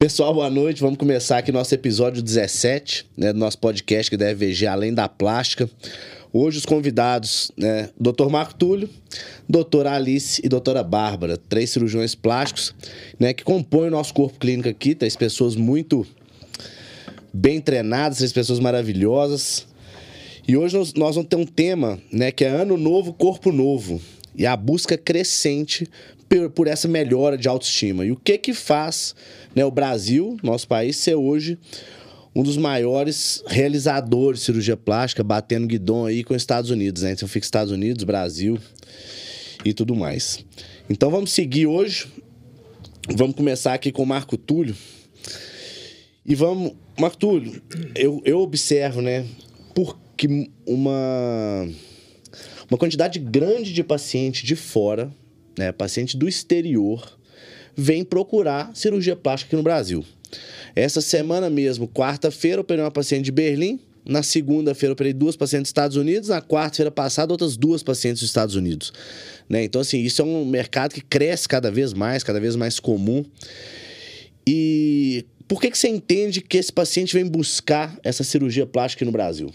Pessoal, boa noite. Vamos começar aqui nosso episódio 17 né, do nosso podcast que deve VG Além da Plástica. Hoje os convidados, né, Dr. Marco Túlio, doutora Alice e doutora Bárbara, três cirurgiões plásticos, né, que compõem o nosso corpo clínico aqui, três pessoas muito bem treinadas, três pessoas maravilhosas. E hoje nós, nós vamos ter um tema, né, que é Ano Novo, Corpo Novo, e a busca crescente por, por essa melhora de autoestima. E o que que faz né, o Brasil, nosso país, ser hoje um dos maiores realizadores de cirurgia plástica, batendo guidon aí com os Estados Unidos, né? Então fica Estados Unidos, Brasil e tudo mais. Então vamos seguir hoje. Vamos começar aqui com o Marco Túlio. E vamos. Marco Túlio, eu, eu observo, né? Porque uma. Uma quantidade grande de paciente de fora, né? Paciente do exterior, vem procurar cirurgia plástica aqui no Brasil. Essa semana mesmo, quarta-feira, operei uma paciente de Berlim. Na segunda-feira, operei duas pacientes dos Estados Unidos. Na quarta-feira passada, outras duas pacientes dos Estados Unidos. Né? Então, assim, isso é um mercado que cresce cada vez mais, cada vez mais comum. E por que, que você entende que esse paciente vem buscar essa cirurgia plástica aqui no Brasil?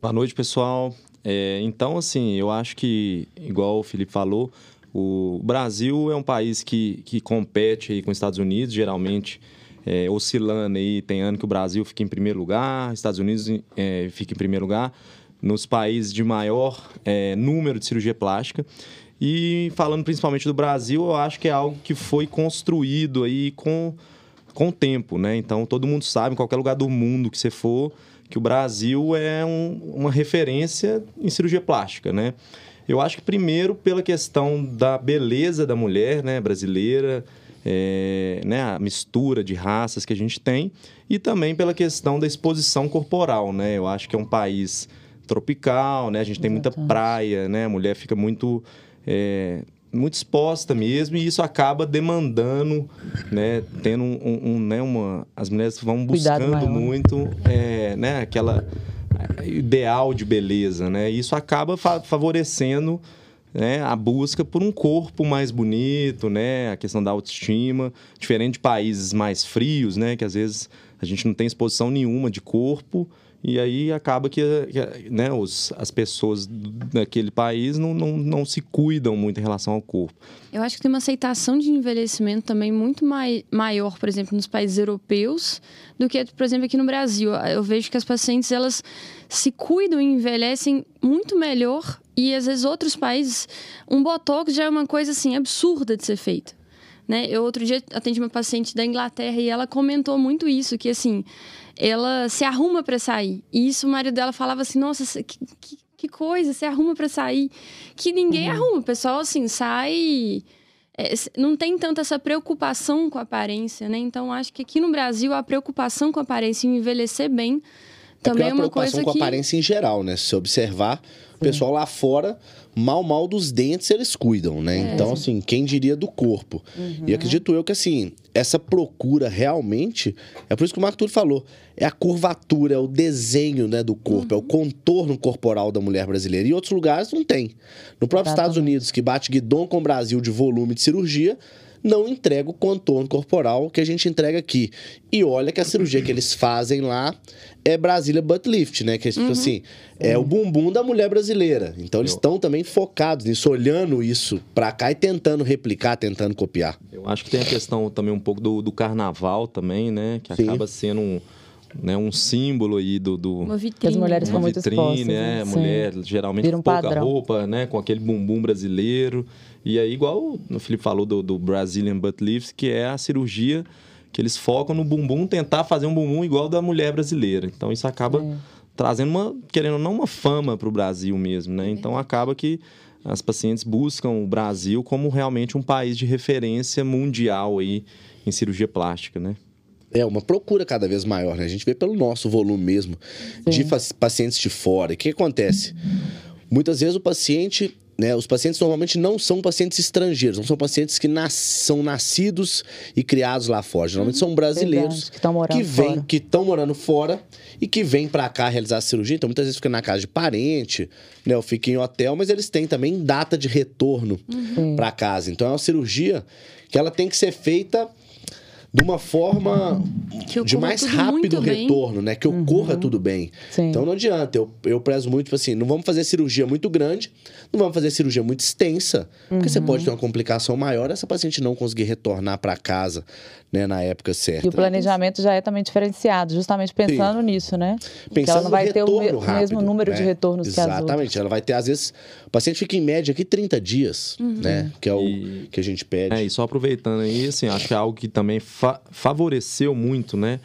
Boa noite, pessoal. É, então, assim, eu acho que, igual o Felipe falou, o Brasil é um país que, que compete aí com os Estados Unidos, geralmente é, oscilando aí. Tem ano que o Brasil fica em primeiro lugar, Estados Unidos é, fica em primeiro lugar, nos países de maior é, número de cirurgia plástica. E falando principalmente do Brasil, eu acho que é algo que foi construído aí com, com o tempo, né? Então todo mundo sabe, em qualquer lugar do mundo que você for, que o Brasil é um, uma referência em cirurgia plástica, né? Eu acho que primeiro pela questão da beleza da mulher, né, brasileira, é, né, a mistura de raças que a gente tem e também pela questão da exposição corporal, né? Eu acho que é um país tropical, né? A gente tem muita praia, né? A mulher fica muito é, muito exposta mesmo e isso acaba demandando, né? Tendo um, um, um né? Uma, as mulheres vão buscando muito, é, né? Aquela ideal de beleza, né? Isso acaba fa favorecendo né, a busca por um corpo mais bonito, né, a questão da autoestima, diferente de países mais frios, né, que às vezes a gente não tem exposição nenhuma de corpo e aí acaba que, né, os, as pessoas daquele país não, não, não se cuidam muito em relação ao corpo. Eu acho que tem uma aceitação de envelhecimento também muito mai, maior, por exemplo, nos países europeus do que, por exemplo, aqui no Brasil. Eu vejo que as pacientes elas se cuidam e envelhecem muito melhor e às vezes outros países um botox já é uma coisa assim absurda de ser feita. Né? Eu outro dia atendi uma paciente da Inglaterra e ela comentou muito isso, que assim, ela se arruma para sair. E isso o marido dela falava assim: "Nossa, que, que, que coisa, se arruma para sair". Que ninguém uhum. arruma, o pessoal assim sai é, não tem tanta essa preocupação com a aparência, né? Então acho que aqui no Brasil a preocupação com a aparência e envelhecer bem também é, é uma que... com a aparência em geral, né? Se observar, o pessoal lá fora, mal, mal dos dentes eles cuidam, né? É. Então, assim, quem diria do corpo? Uhum. E acredito eu que, assim, essa procura realmente, é por isso que o Marco Túlio falou, é a curvatura, é o desenho né, do corpo, uhum. é o uhum. contorno corporal da mulher brasileira. E outros lugares não tem. No próprio Exatamente. Estados Unidos, que bate guidon com o Brasil de volume de cirurgia, não entrega o contorno corporal que a gente entrega aqui. E olha que a cirurgia que eles fazem lá é Brasília Butt Lift, né? Que é tipo uhum. assim, é uhum. o bumbum da mulher brasileira. Então eles estão também focados nisso, olhando isso pra cá e tentando replicar, tentando copiar. Eu acho que tem a questão também um pouco do, do carnaval também, né? Que Sim. acaba sendo um né, um símbolo aí do, do uma vitrine, as mulheres uma vitrine, expostas, né? Sim. Mulher geralmente um com pouca padrão. roupa, né, com aquele bumbum brasileiro. E aí igual o Felipe falou do, do Brazilian butt lift, que é a cirurgia que eles focam no bumbum, tentar fazer um bumbum igual da mulher brasileira. Então isso acaba é. trazendo uma, querendo ou não, uma fama para o Brasil mesmo, né? Então acaba que as pacientes buscam o Brasil como realmente um país de referência mundial aí em cirurgia plástica, né? É uma procura cada vez maior, né? A gente vê pelo nosso volume mesmo Sim. de pacientes de fora. E o que acontece? Muitas vezes o paciente né, os pacientes normalmente não são pacientes estrangeiros, não são pacientes que nas, são nascidos e criados lá fora. Geralmente são brasileiros Verdade, que vêm, que estão morando fora e que vêm para cá realizar a cirurgia. Então muitas vezes fica na casa de parente, né, ou fica em hotel, mas eles têm também data de retorno uhum. para casa. Então é uma cirurgia que ela tem que ser feita de uma forma Que de mais rápido muito bem. retorno, né? Que ocorra tudo bem. Sim. Então não adianta. Eu, eu prezo muito, tipo assim, não vamos fazer cirurgia muito grande, não vamos fazer cirurgia muito extensa, porque você pode ter uma complicação maior essa paciente não conseguir retornar para casa, né, na época certa. E o planejamento já é também diferenciado, justamente pensando nisso, né? que Pensando ela não vai no ter o, me- retorno o mesmo rápido, número de né? retornos que as outras. Exatamente. Ela vai ter, às vezes, o paciente fica em média aqui 30 dias, né? Que é o E- que a gente pede. É, e só aproveitando aí, assim, acho que é algo que também fa- favoreceu muito, né?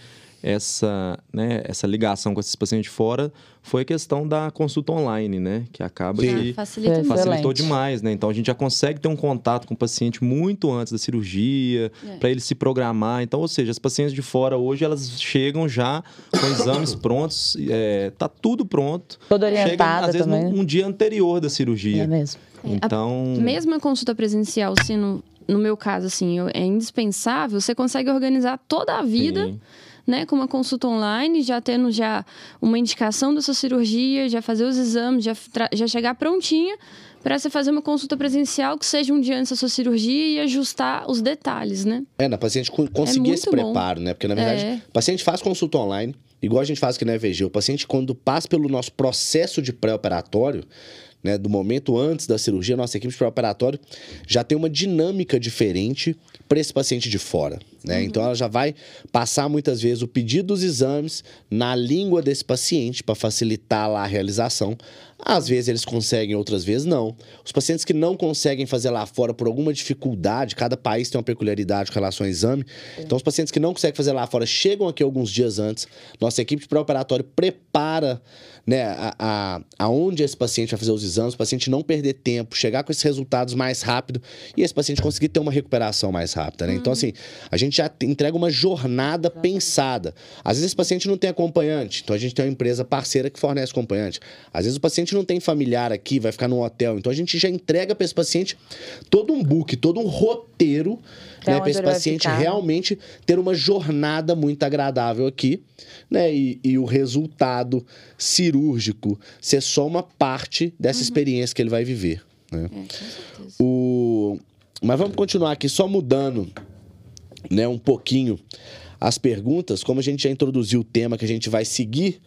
Essa, né, essa ligação com esses pacientes de fora foi a questão da consulta online, né? Que acaba Sim. que Ah, facilita facilitou demais, né? Então a gente já consegue ter um contato com o paciente muito antes da cirurgia, É. para ele se programar. Então, ou seja, as pacientes de fora hoje elas chegam já com exames prontos, é, tá tudo pronto. Toda Chega, orientada às vezes, também. num, um dia anterior da É cirurgia. mesmo. Então, Mesmo a consulta presencial sendo, no meu caso, assim, eu- é indispensável, você consegue organizar toda a vida, Sim. né, com uma consulta online, já tendo já uma indicação da sua cirurgia, já fazer os exames, já, já chegar prontinha para você fazer uma consulta presencial que seja um dia antes da sua cirurgia e ajustar os detalhes, né? É, na paciente co- conseguir muito esse bom. preparo, né? Porque, na verdade, É. o paciente faz consulta online, igual a gente faz aqui na EVG. O paciente, quando passa pelo nosso processo de pré-operatório, né, do momento antes da cirurgia, nossa equipe de pré-operatório já tem uma dinâmica diferente para esse paciente de fora. Né? Então, ela já vai passar muitas vezes o pedido dos exames na língua desse paciente para facilitar lá a realização. Às vezes eles conseguem, outras vezes não. Os pacientes que não conseguem fazer lá fora por alguma dificuldade, cada país tem uma peculiaridade com relação ao exame. Então, os pacientes que não conseguem fazer lá fora chegam aqui alguns dias antes. Nossa equipe de pré-operatório prepara né, a, a, aonde esse paciente vai fazer os exames, o paciente não perder tempo, chegar com esses resultados mais rápido e esse paciente conseguir ter uma recuperação mais rápida. Né? Então, assim, a gente já entrega uma jornada pensada. Às vezes esse paciente não tem acompanhante, então a gente tem uma empresa parceira que fornece acompanhante. Às vezes o paciente não tem familiar aqui, vai ficar num hotel, então a gente já entrega para esse paciente todo um book, todo um roteiro né, para esse paciente realmente ter uma jornada muito agradável aqui, né? E, e o resultado cirúrgico ser só uma parte dessa experiência que ele vai viver. Né? É. O... Mas vamos continuar aqui só mudando né, um pouquinho as perguntas. Como a gente já introduziu o tema que a gente vai seguir,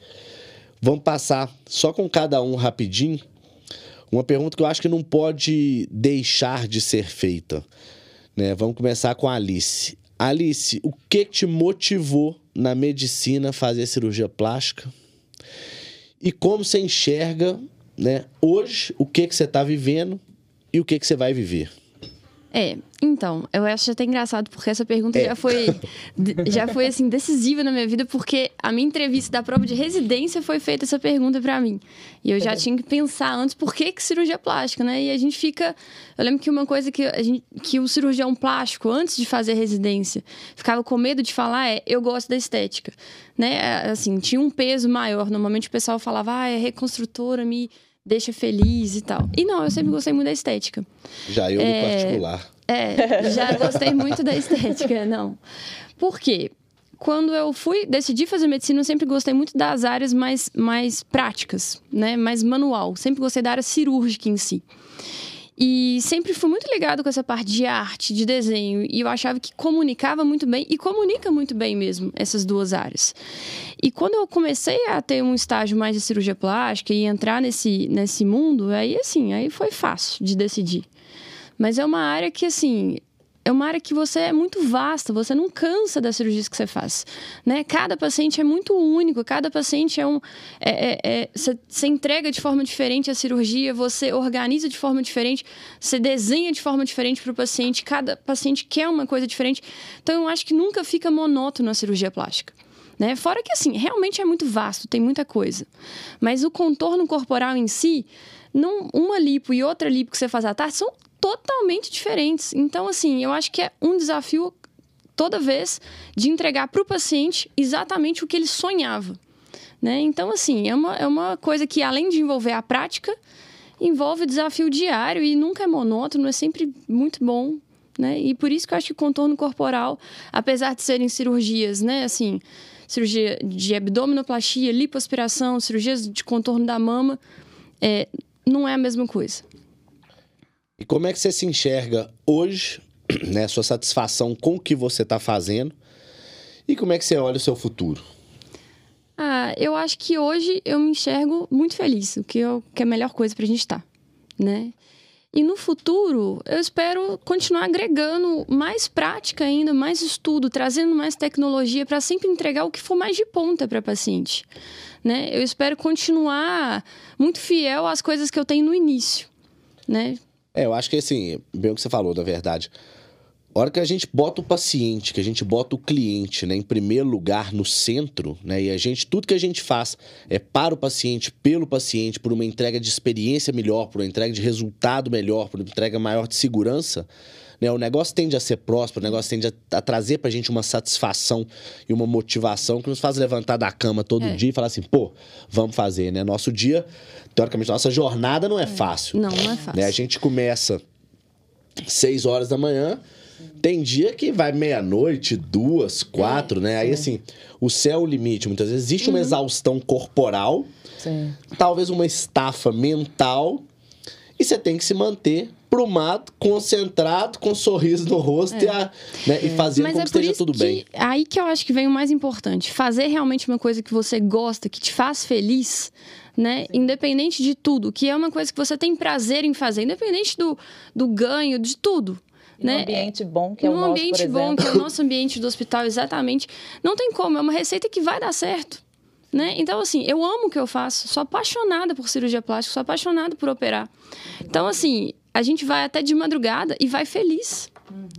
vamos passar só com cada um rapidinho. Uma pergunta que eu acho que não pode deixar de ser feita. Né? Vamos começar com a Alice. Alice, o que te motivou na medicina fazer cirurgia plástica? E como você enxerga, né, hoje, o que, que você está vivendo e o que, que você vai viver? É, então, eu acho até engraçado, porque essa pergunta É. já foi, já foi, assim, decisiva na minha vida, porque a minha entrevista da prova de residência foi feita essa pergunta pra mim. E eu já tinha que pensar antes, por que, que cirurgia plástica, né? E a gente fica... Eu lembro que uma coisa que, a gente, que o cirurgião plástico, antes de fazer residência, ficava com medo de falar é, eu gosto da estética, né? É, Assim, tinha um peso maior. Normalmente o pessoal falava, ah, é reconstrutora, me deixa feliz e tal. E não, eu sempre gostei muito da estética. Já eu no É. particular. É, já gostei muito da estética, não. Por quê? Quando eu fui, decidi fazer medicina, eu sempre gostei muito das áreas mais, mais práticas, né? Mais manual. Sempre gostei da área cirúrgica em si. E sempre fui muito ligado com essa parte de arte, de desenho. E eu achava que comunicava muito bem, e comunica muito bem mesmo, essas duas áreas. E quando eu comecei a ter um estágio mais de cirurgia plástica e entrar nesse, nesse mundo, aí assim, aí foi fácil de decidir. Mas é uma área que, assim, é uma área que você é muito vasta, você não cansa das cirurgias que você faz, né? Cada paciente é muito único, cada paciente é um... é- é- é- você, você entrega de forma diferente a cirurgia, você organiza de forma diferente, você desenha de forma diferente para o paciente, cada paciente quer uma coisa diferente. Então, eu acho que nunca fica monótono a cirurgia plástica. Né? Fora que, assim, realmente é muito vasto, tem muita coisa. Mas o contorno corporal em si, não, uma lipo e outra lipo que você faz à tarde são totalmente diferentes. Então, assim, eu acho que é um desafio toda vez de entregar para o paciente exatamente o que ele sonhava. Né? Então, assim, é uma, é uma coisa que, além de envolver a prática, envolve desafio diário e nunca é monótono, é sempre muito bom. Né? E por isso que eu acho que o contorno corporal, apesar de serem cirurgias, né, assim, cirurgia de abdominoplastia, lipoaspiração, cirurgias de contorno da mama, é, não é a mesma coisa. E como é que você se enxerga hoje, né? Sua satisfação com o que você está fazendo, E como é que você olha o seu futuro? Ah, eu acho que hoje eu me enxergo muito feliz, o que, eu, que é a melhor coisa pra gente estar, né? E no futuro, eu espero continuar agregando mais prática ainda, mais estudo, trazendo mais tecnologia para sempre entregar o que for mais de ponta para paciente. Né? Eu espero continuar muito fiel às coisas que eu tenho no início. Né? É, eu acho que assim, bem o que você falou, na verdade. A hora que a gente bota o paciente, que a gente bota o cliente né, em primeiro lugar, no centro, né, e a gente, tudo que a gente faz é para o paciente, pelo paciente, por uma entrega de experiência melhor, por uma entrega de resultado melhor, por uma entrega maior de segurança, né, o negócio tende a ser próspero, o negócio tende a, a trazer para a gente uma satisfação e uma motivação que nos faz levantar da cama todo É. dia e falar assim, pô, vamos fazer, né? Nosso dia, teoricamente, nossa jornada não é, fácil. Não, não é fácil. Né? A gente começa 6 horas da manhã. Tem dia que vai meia-noite, duas, quatro, né? Aí, assim, o céu é o limite. Muitas vezes existe Uhum. uma exaustão corporal, Sim. talvez uma estafa mental, e você tem que se manter prumado, concentrado, com um sorriso no rosto e, a, né, e fazendo Mas com é que por esteja isso tudo que bem. aí que eu acho que vem o mais importante. Fazer realmente uma coisa que você gosta, que te faz feliz, né? Independente de tudo, que é uma coisa que você tem prazer em fazer, independente do, do ganho, de tudo. E né? num ambiente bom, que é o Num nosso, ambiente por bom, que é o nosso ambiente do hospital, exatamente. Não tem como, é uma receita que vai dar certo. Né? Então, assim, eu amo o que eu faço, sou apaixonada por cirurgia plástica, sou apaixonada por operar. Então, assim, a gente vai até de madrugada e vai feliz,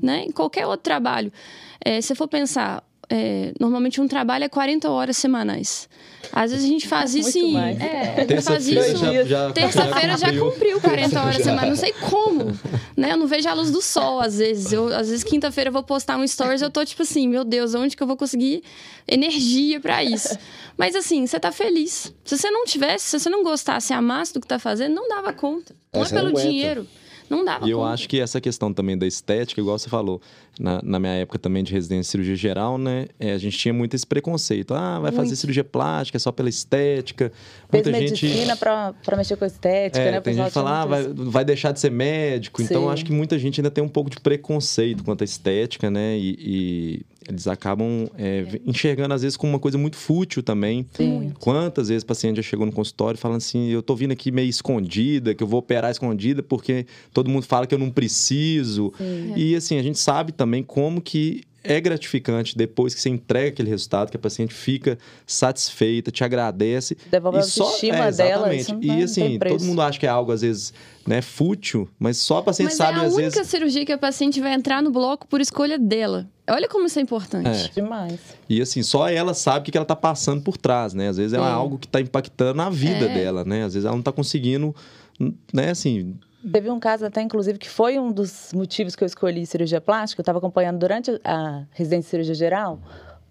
né? Em qualquer outro trabalho. É, se for pensar, é, normalmente um trabalho é 40 horas semanais. Às vezes a gente faz isso Muito em... mais. É, faz Terça-feira isso... já, já, Terça-feira já cumpriu. cumpriu 40 horas semanais. Não sei como. Né? Eu não vejo a luz do sol, às vezes. Eu, às vezes, quinta-feira eu vou postar um stories eu tô tipo assim, meu Deus, onde que eu vou conseguir energia pra isso? Mas assim, você tá feliz. Se você não tivesse, se você não gostasse, amasse do que tá fazendo, não dava conta. Não É, é não pelo aguenta. dinheiro. Não dava E eu conta. acho que essa questão também da estética, igual você falou, na, na minha época também de residência de cirurgia geral, né? é, a gente tinha muito esse preconceito. Ah, vai fazer Muito. cirurgia plástica só pela estética. Fez Muita gente. medicina pra, pra mexer com a estética, É, né? Tem gente que fala, ah, vai, vai deixar de ser médico. Então, Sim. acho que muita gente ainda tem um pouco de preconceito quanto à estética, né? E, e eles acabam é, enxergando, às vezes, como uma coisa muito fútil também. Sim. Quantas vezes o paciente já chegou no consultório falando assim, eu tô vindo aqui meio escondida, que eu vou operar escondida porque todo mundo fala que eu não preciso. E assim, a gente sabe também como que é gratificante depois que você entrega aquele resultado, que a paciente fica satisfeita, te agradece. Devolve a E só- autoestima é, dela, não E tem assim, preço. todo mundo acha que é algo, às vezes, né, fútil, mas só a paciente Mas sabe, é a às única vezes. cirurgia que a paciente vai entrar no bloco por escolha dela. Olha como isso é importante. É. Demais. E assim, só ela sabe o que ela tá passando por trás, né? Às vezes é algo que tá impactando na vida É. dela, né? Às vezes ela não tá conseguindo, né, assim, Teve um caso até, inclusive, que foi um dos motivos que eu escolhi cirurgia plástica. Eu estava acompanhando durante a residência de cirurgia geral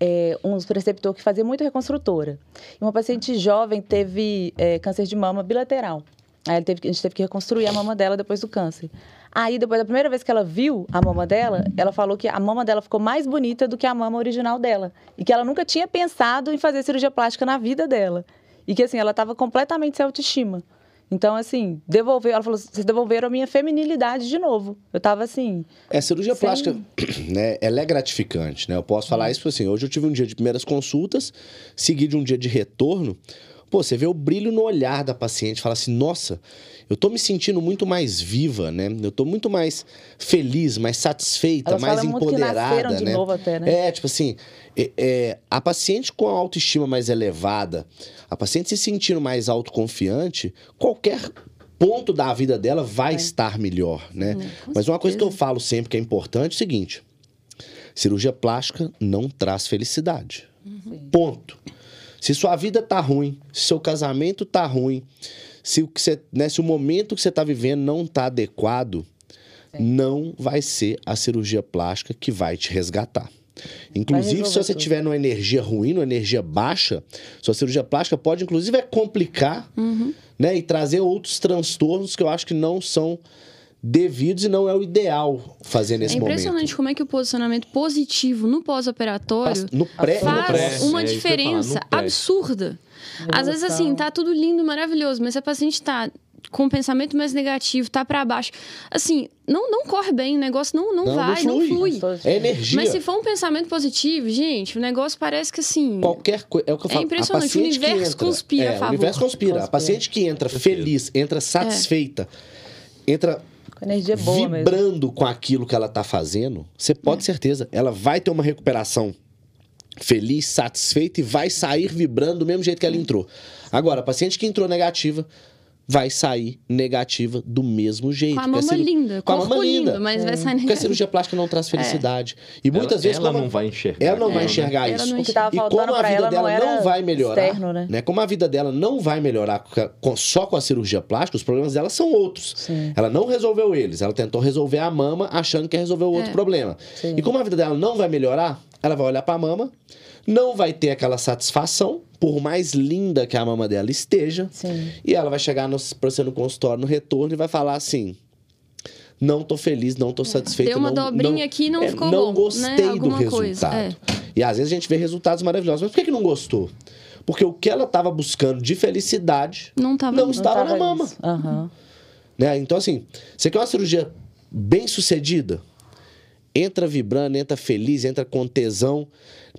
é, um preceptor que fazia muito reconstrutora. E uma paciente jovem teve é, câncer de mama bilateral. Aí teve a gente teve que reconstruir a mama dela depois do câncer. Aí, depois da primeira vez que ela viu a mama dela, ela falou que a mama dela ficou mais bonita do que a mama original dela. E que ela nunca tinha pensado em fazer cirurgia plástica na vida dela. E que, assim, ela estava completamente sem autoestima. Então, assim, devolveu. Ela falou: vocês devolveram a minha feminilidade de novo. Eu tava assim. É, cirurgia Sem- plástica, né, ela é gratificante, né? Eu posso falar isso assim, hoje eu tive um dia de primeiras consultas, seguido de um dia de retorno. Pô, você vê o brilho no olhar da paciente, fala assim, nossa, eu tô me sentindo muito mais viva, né? Eu tô muito mais feliz, mais satisfeita, Elas mais falam muito que empoderada, de né? novo até, né? É, tipo assim, é- é, a paciente com a autoestima mais elevada, a paciente se sentindo mais autoconfiante, qualquer ponto da vida dela vai estar melhor, né? Né, com Mas uma coisa que eu falo sempre que é importante é o seguinte: cirurgia plástica não traz felicidade. Ponto. Se sua vida tá ruim, se seu casamento tá ruim, se o, que você, né, se o momento que você tá vivendo não tá adequado, não vai ser a cirurgia plástica que vai te resgatar. Inclusive, se você tudo. tiver numa energia ruim, numa energia baixa, sua cirurgia plástica pode, inclusive, é complicar né, e trazer outros transtornos que eu acho que não são devidos e não é o ideal fazer nesse É impressionante momento. como é que o posicionamento positivo no pós-operatório pré, faz no pré. uma é falar, diferença pré. absurda. Às vezes, assim, tá tudo lindo, maravilhoso, mas se a paciente tá com um pensamento mais negativo, tá para baixo. Assim, não, não corre bem, o negócio não, não, Não, não vai, não flui. flui. É energia. Mas se for um pensamento positivo, gente, o negócio parece que assim. Qualquer coisa. É o que eu É falo. impressionante, a paciente o universo entra, conspira é, a O favor. universo conspira. A Conspira. paciente que entra feliz, entra satisfeita, entra Com energia boa mesmo. vibrando com aquilo que ela tá fazendo, você pode ter certeza, ela vai ter uma recuperação feliz, satisfeita e vai sair vibrando do mesmo jeito que ela entrou. Agora, a paciente que entrou negativa vai sair negativa do mesmo jeito. Com a mama ciru- linda, com a mama linda. mas vai sair Porque a cirurgia plástica não traz felicidade. E muitas Ela- vezes ela como- não vai enxergar Ela não vai aquilo, enxergar né? isso. Ela não O que tava E como a vida ela dela não não vai melhorar, externo, né? Como a vida dela não vai melhorar com- só com a cirurgia plástica, os problemas dela são outros. Sim. Ela não resolveu eles, ela tentou resolver a mama achando que ia resolver o outro É. problema. Sim. E como a vida dela não vai melhorar, ela vai olhar pra mama, não vai ter aquela satisfação, por mais linda que a mama dela esteja, Sim. e ela vai chegar no, pra você no consultório, no retorno, e vai falar assim: não tô feliz, não tô satisfeito. Deu uma não, dobrinha não, aqui e não é, ficou Não bom, gostei né? do Alguma resultado. coisa, é. E às vezes a gente vê resultados maravilhosos. Mas por que, que não gostou? Porque o que ela estava buscando de felicidade Não tava não não estava tava na mama. Aham. Né? Então, assim, você quer uma cirurgia bem sucedida? Entra vibrando, entra feliz, entra com tesão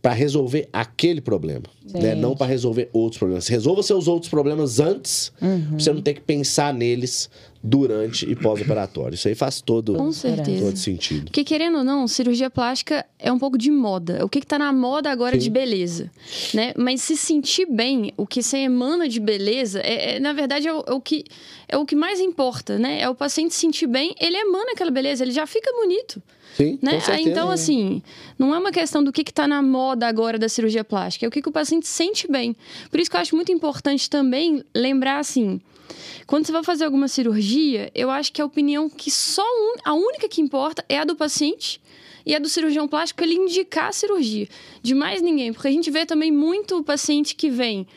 para resolver aquele problema, né? Não para resolver outros problemas. Resolva seus outros problemas antes, Uhum. você não ter que pensar neles durante e pós-operatório. Isso aí faz todo, Com certeza. todo sentido. Porque, querendo ou não, cirurgia plástica é um pouco de moda. O que, que tá na moda agora Sim. de beleza, né? Mas se sentir bem, o que você emana de beleza, é, é, na verdade, é o, é o que, é o que mais importa, né? É o paciente se sentir bem, ele emana aquela beleza, ele já fica bonito. Sim, Né? Aí, então, assim, não é uma questão do que está na moda agora da cirurgia plástica, é o que, que o paciente sente bem. Por isso que eu acho muito importante também lembrar, assim, quando você vai fazer alguma cirurgia, eu acho que a opinião que só um, a única que importa é a do paciente e a do cirurgião plástico ele indicar a cirurgia. De mais ninguém. Porque a gente vê também muito paciente que vem.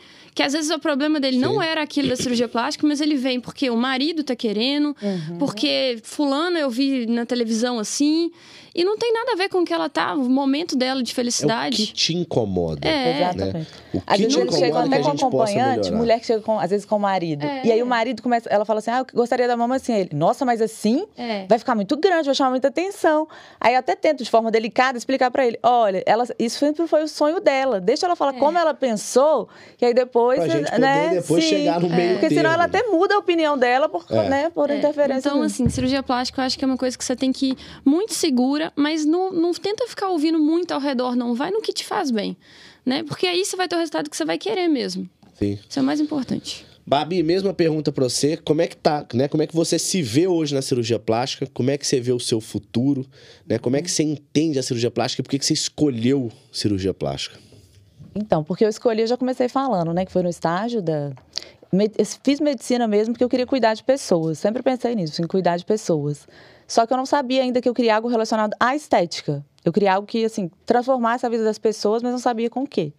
Que às vezes o problema dele não era aquilo da cirurgia plástica, mas ele vem porque o marido tá querendo, porque fulana eu vi na televisão assim, e não tem nada a ver com o que ela tá, o momento dela de É o felicidade. que te incomoda. É. Exatamente. Né? O que Às vezes te eles chegam incomoda que até a com acompanhante, mulher que chega com, às vezes com o marido. É. E aí o marido começa, ela fala assim: Ah, eu gostaria da mama assim. Ele, nossa, mas assim É. vai ficar muito grande, vai chamar muita atenção. Aí eu até tento, de forma delicada, explicar pra ele: olha, ela, isso sempre foi o sonho dela. Deixa ela falar como ela pensou, que aí depois. Pra gente poder né, depois sim. chegar no meio Porque senão ela até muda a opinião dela por, É. né, por É, interferência. Então, do- assim, cirurgia plástica eu acho que é uma coisa que você tem que ir muito segura, mas não, não tenta ficar ouvindo muito ao redor, não. Vai no que te faz bem, né? Porque aí você vai ter o resultado que você vai querer mesmo. Sim. Isso é o mais importante. Babi, mesma pergunta pra você. Como é que tá, né? Como é que você se vê hoje na cirurgia plástica? Como é que você vê o seu futuro? Né? Como é que você entende a cirurgia plástica? e Por que que você escolheu cirurgia plástica? Então, porque eu escolhi, eu já comecei falando, né? Que foi no estágio da. eu Fiz medicina mesmo porque eu queria cuidar de pessoas. Sempre pensei nisso, em cuidar de pessoas. Só que eu não sabia ainda que eu queria algo relacionado à estética. Eu queria algo que, assim, transformasse a vida das pessoas, mas não sabia com o quê.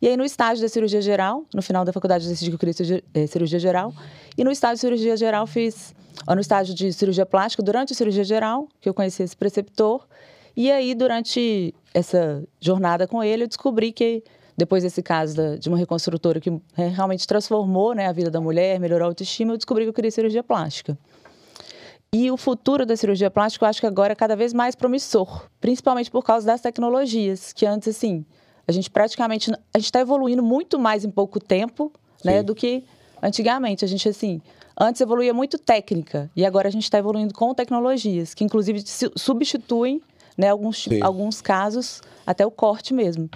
E aí, no estágio da cirurgia geral, no final da faculdade, eu decidi que eu queria cirurgia, eh, cirurgia geral. E no estágio de cirurgia geral, fiz. ó, No estágio de cirurgia plástica, durante a cirurgia geral, que eu conheci esse preceptor. E aí, durante essa jornada com ele, eu descobri que, depois desse caso da- de uma reconstrutora que é, realmente transformou né, a vida da mulher, melhorou a autoestima, eu descobri que eu queria cirurgia plástica. E o futuro da cirurgia plástica, eu acho que agora é cada vez mais promissor, principalmente por causa das tecnologias, que antes, assim, a gente praticamente. A gente está evoluindo muito mais em pouco tempo, né, do que antigamente. A gente, assim, antes evoluía muito técnica, e agora a gente está evoluindo com tecnologias, que inclusive su- substituem, né, alguns, Sim. alguns casos, até o corte mesmo.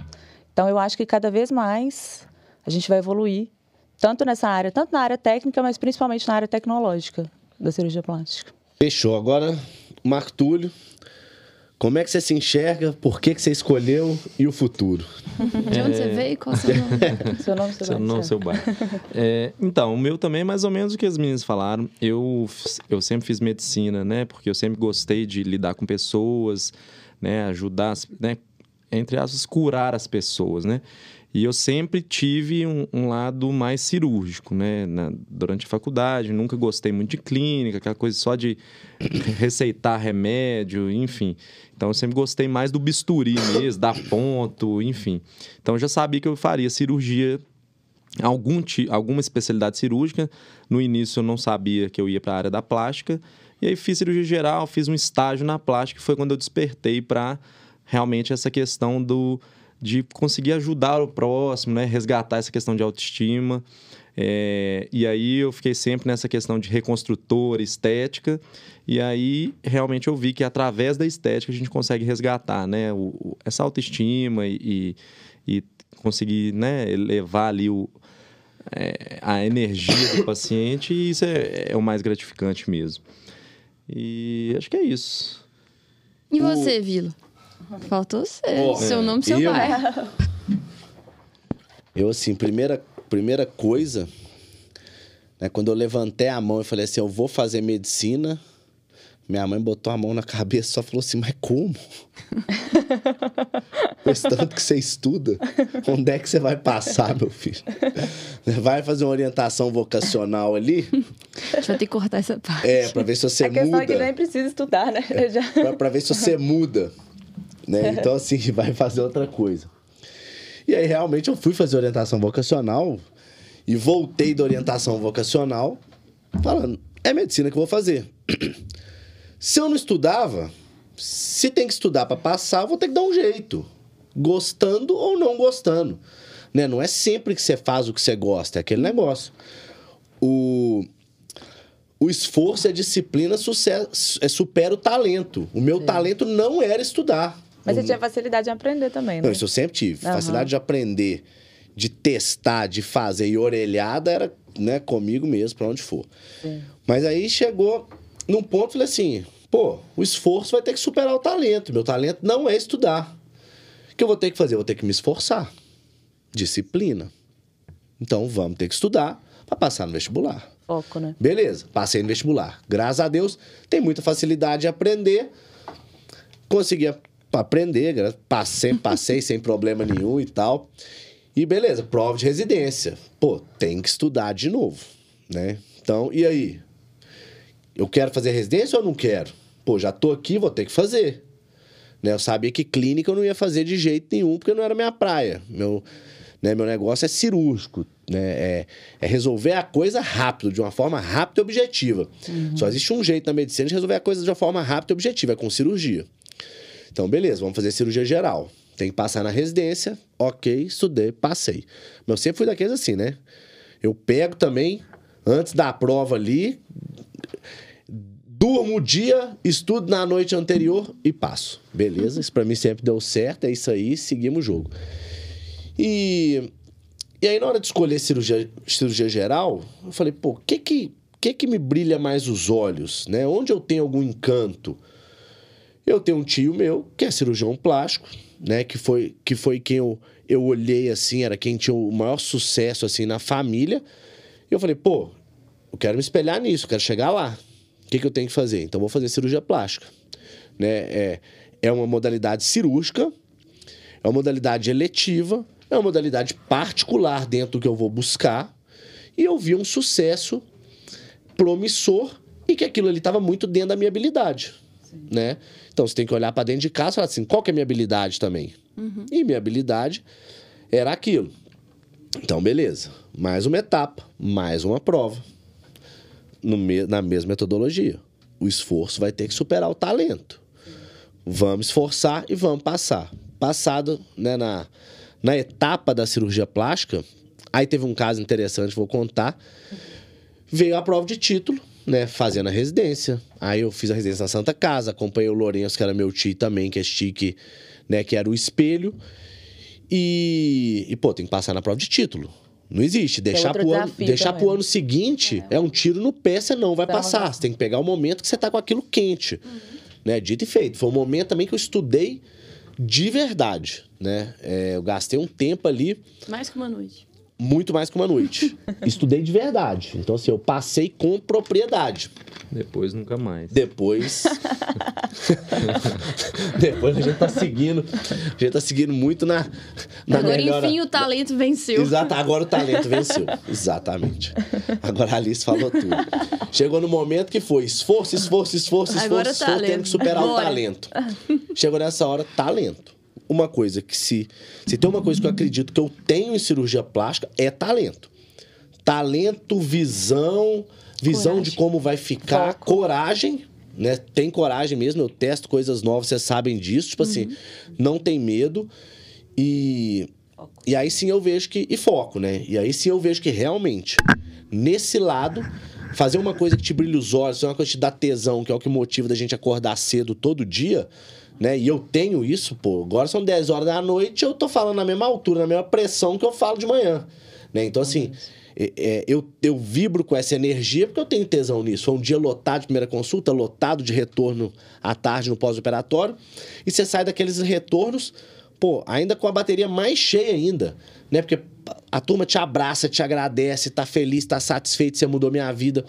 Então, eu acho que cada vez mais a gente vai evoluir, tanto nessa área, tanto na área técnica, mas principalmente na área tecnológica da cirurgia plástica. Fechou. Agora, Marco Túlio, como é que você se enxerga? Por que, que você escolheu? E o futuro? De onde você veio e qual o seu nome? Seu nome, seu Seu nome, seu bairro. É, então, o meu também é mais ou menos o que as meninas falaram. Eu, eu sempre fiz medicina, né? Porque eu sempre gostei de lidar com pessoas, né? Ajudar, né? Entre aspas, curar as pessoas, né? E eu sempre tive um, um lado mais cirúrgico, né? Na- durante a faculdade, nunca gostei muito de clínica, aquela coisa só de receitar remédio, enfim. Então, eu sempre gostei mais do bisturi mesmo, dar ponto, enfim. Então, eu já sabia que eu faria cirurgia algum, alguma especialidade cirúrgica. No início eu não sabia que eu ia para a área da plástica. E aí fiz cirurgia geral, fiz um estágio na plástica, que foi quando eu despertei para realmente essa questão do de conseguir ajudar o próximo, né? resgatar essa questão de autoestima. É, e aí eu fiquei sempre nessa questão de reconstrutor, estética, e aí realmente eu vi que através da estética a gente consegue resgatar né, o, essa autoestima e, e, e conseguir né, elevar ali o, é, a energia do paciente, e isso é, é, o mais gratificante mesmo. E acho que é isso. E você, o... Vila? Faltou você. Oh, seu nome, seu eu... pai. Eu, assim, primeira primeira coisa, né, quando eu levantei a mão e falei assim, eu vou fazer medicina, minha mãe botou a mão na cabeça e só falou assim, mas como? Pois tanto que você estuda, onde é que você vai passar, meu filho? Vai fazer uma orientação vocacional ali? A gente vai ter que cortar essa parte. É, pra ver se você muda. A questão é que nem precisa estudar, né? É, já... pra, pra ver se você muda. Né? Então, assim, vai fazer outra coisa. E aí, realmente, eu fui fazer orientação vocacional e voltei da orientação vocacional falando: é medicina que eu vou fazer. se eu não estudava, se tem que estudar para passar, eu vou ter que dar um jeito. Gostando ou não gostando. Né? Não é sempre que você faz o que você gosta, é aquele negócio. O, o esforço e a disciplina sucesso, é, supera o talento. O meu talento não era estudar. Mas você tinha facilidade de aprender também, né? Não, isso eu sempre tive. Uhum. Facilidade de aprender, de testar, de fazer. E orelhada era né, comigo mesmo, para onde for. Sim. Mas aí chegou num ponto, falei assim, pô, o esforço vai ter que superar o talento. Meu talento não é estudar. O que eu vou ter que fazer? Eu vou ter que me esforçar. Disciplina. Então vamos ter que estudar para passar no vestibular. Foco, né? Beleza, passei no vestibular. Graças a Deus, tem muita facilidade de aprender. Consegui para aprender, passei, passei sem problema nenhum e tal. E beleza, prova de residência. Pô, tem que estudar de novo, né? Então, e aí? Eu quero fazer residência ou não quero? Pô, já tô aqui, vou ter que fazer. Né? Eu sabia que clínica eu não ia fazer de jeito nenhum, porque não era minha praia. Meu, né, meu negócio é cirúrgico, né? É, é resolver a coisa rápido, de uma forma rápida e objetiva. Uhum. Só existe um jeito na medicina de resolver a coisa de uma forma rápida e objetiva, é com cirurgia. Então, beleza, vamos fazer cirurgia geral. Tem que passar na residência, ok, estudei, passei. Mas eu sempre fui daqueles assim, né? Eu pego também, antes da prova ali, durmo o dia, estudo na noite anterior e passo. Beleza, isso para mim sempre deu certo, é isso aí, seguimos o jogo. E, e aí, na hora de escolher cirurgia, cirurgia geral, eu falei, pô, o que que, que que me brilha mais os olhos, né? Onde eu tenho algum encanto? Eu tenho um tio meu, que é cirurgião plástico, né? Que foi, que foi quem eu, eu olhei assim, era quem tinha o maior sucesso assim na família. E eu falei, pô, eu quero me espelhar nisso, quero chegar lá. O que, que eu tenho que fazer? Então vou fazer cirurgia plástica. Né? É, é uma modalidade cirúrgica, é uma modalidade eletiva, é uma modalidade particular dentro do que eu vou buscar. E eu vi um sucesso promissor e que aquilo ali estava muito dentro da minha habilidade. Né? Então você tem que olhar para dentro de casa e falar assim: qual que é a minha habilidade também? Uhum. E minha habilidade era aquilo. Então, beleza. Mais uma etapa, mais uma prova. Me... na mesma metodologia. O esforço vai ter que superar o talento. Vamos esforçar e vamos passar. Passado né, na, na etapa da cirurgia plástica, aí teve um caso interessante, vou contar. Veio a prova de título né, fazendo a residência. Aí eu fiz a residência na Santa Casa, acompanhei o Lourenço, que era meu tio também, que é chique, né, que era o espelho. E, e pô, tem que passar na prova de título. Não existe. Deixar, pro, ano, deixar pro ano seguinte é. é. um tiro no pé, você não vai passar. Você tem que pegar o momento que você tá com aquilo quente. Uhum. Né? Dito e feito. Foi um momento também que eu estudei de verdade. Né? É, eu gastei um tempo ali. Mais que uma noite muito mais que uma noite. Estudei de verdade. Então, assim, eu passei com propriedade. Depois nunca mais. Depois. Depois a gente tá seguindo. A gente tá seguindo muito na. na agora, melhora... enfim, o talento venceu. Exato, agora o talento venceu. Exatamente. Agora a Alice falou tudo. Chegou no momento que foi esforço, esforço, esforço, esforço, agora esforço, tendo que superar Bora. o talento. Chegou nessa hora, talento. Uma coisa que se, se tem uma coisa que eu acredito que eu tenho em cirurgia plástica é talento. Talento, visão, visão Coragem. de como vai ficar, Foco. coragem, né? Tem coragem mesmo, eu testo coisas novas, vocês sabem disso, tipo assim, não tem medo e e aí sim eu vejo que e foco, né? E aí sim eu vejo que realmente nesse lado fazer uma coisa que te brilha os olhos, fazer uma coisa que te dá tesão, que é o que motiva da gente acordar cedo todo dia, né? E eu tenho isso, pô. Agora são 10 horas da noite, eu tô falando na mesma altura, na mesma pressão que eu falo de manhã, né? Então assim, é, é, eu, eu vibro com essa energia porque eu tenho tesão nisso. Foi um dia lotado de primeira consulta, lotado de retorno à tarde no pós-operatório. E você sai daqueles retornos, pô, ainda com a bateria mais cheia ainda, né? Porque a turma te abraça, te agradece, tá feliz, tá satisfeito, você mudou minha vida.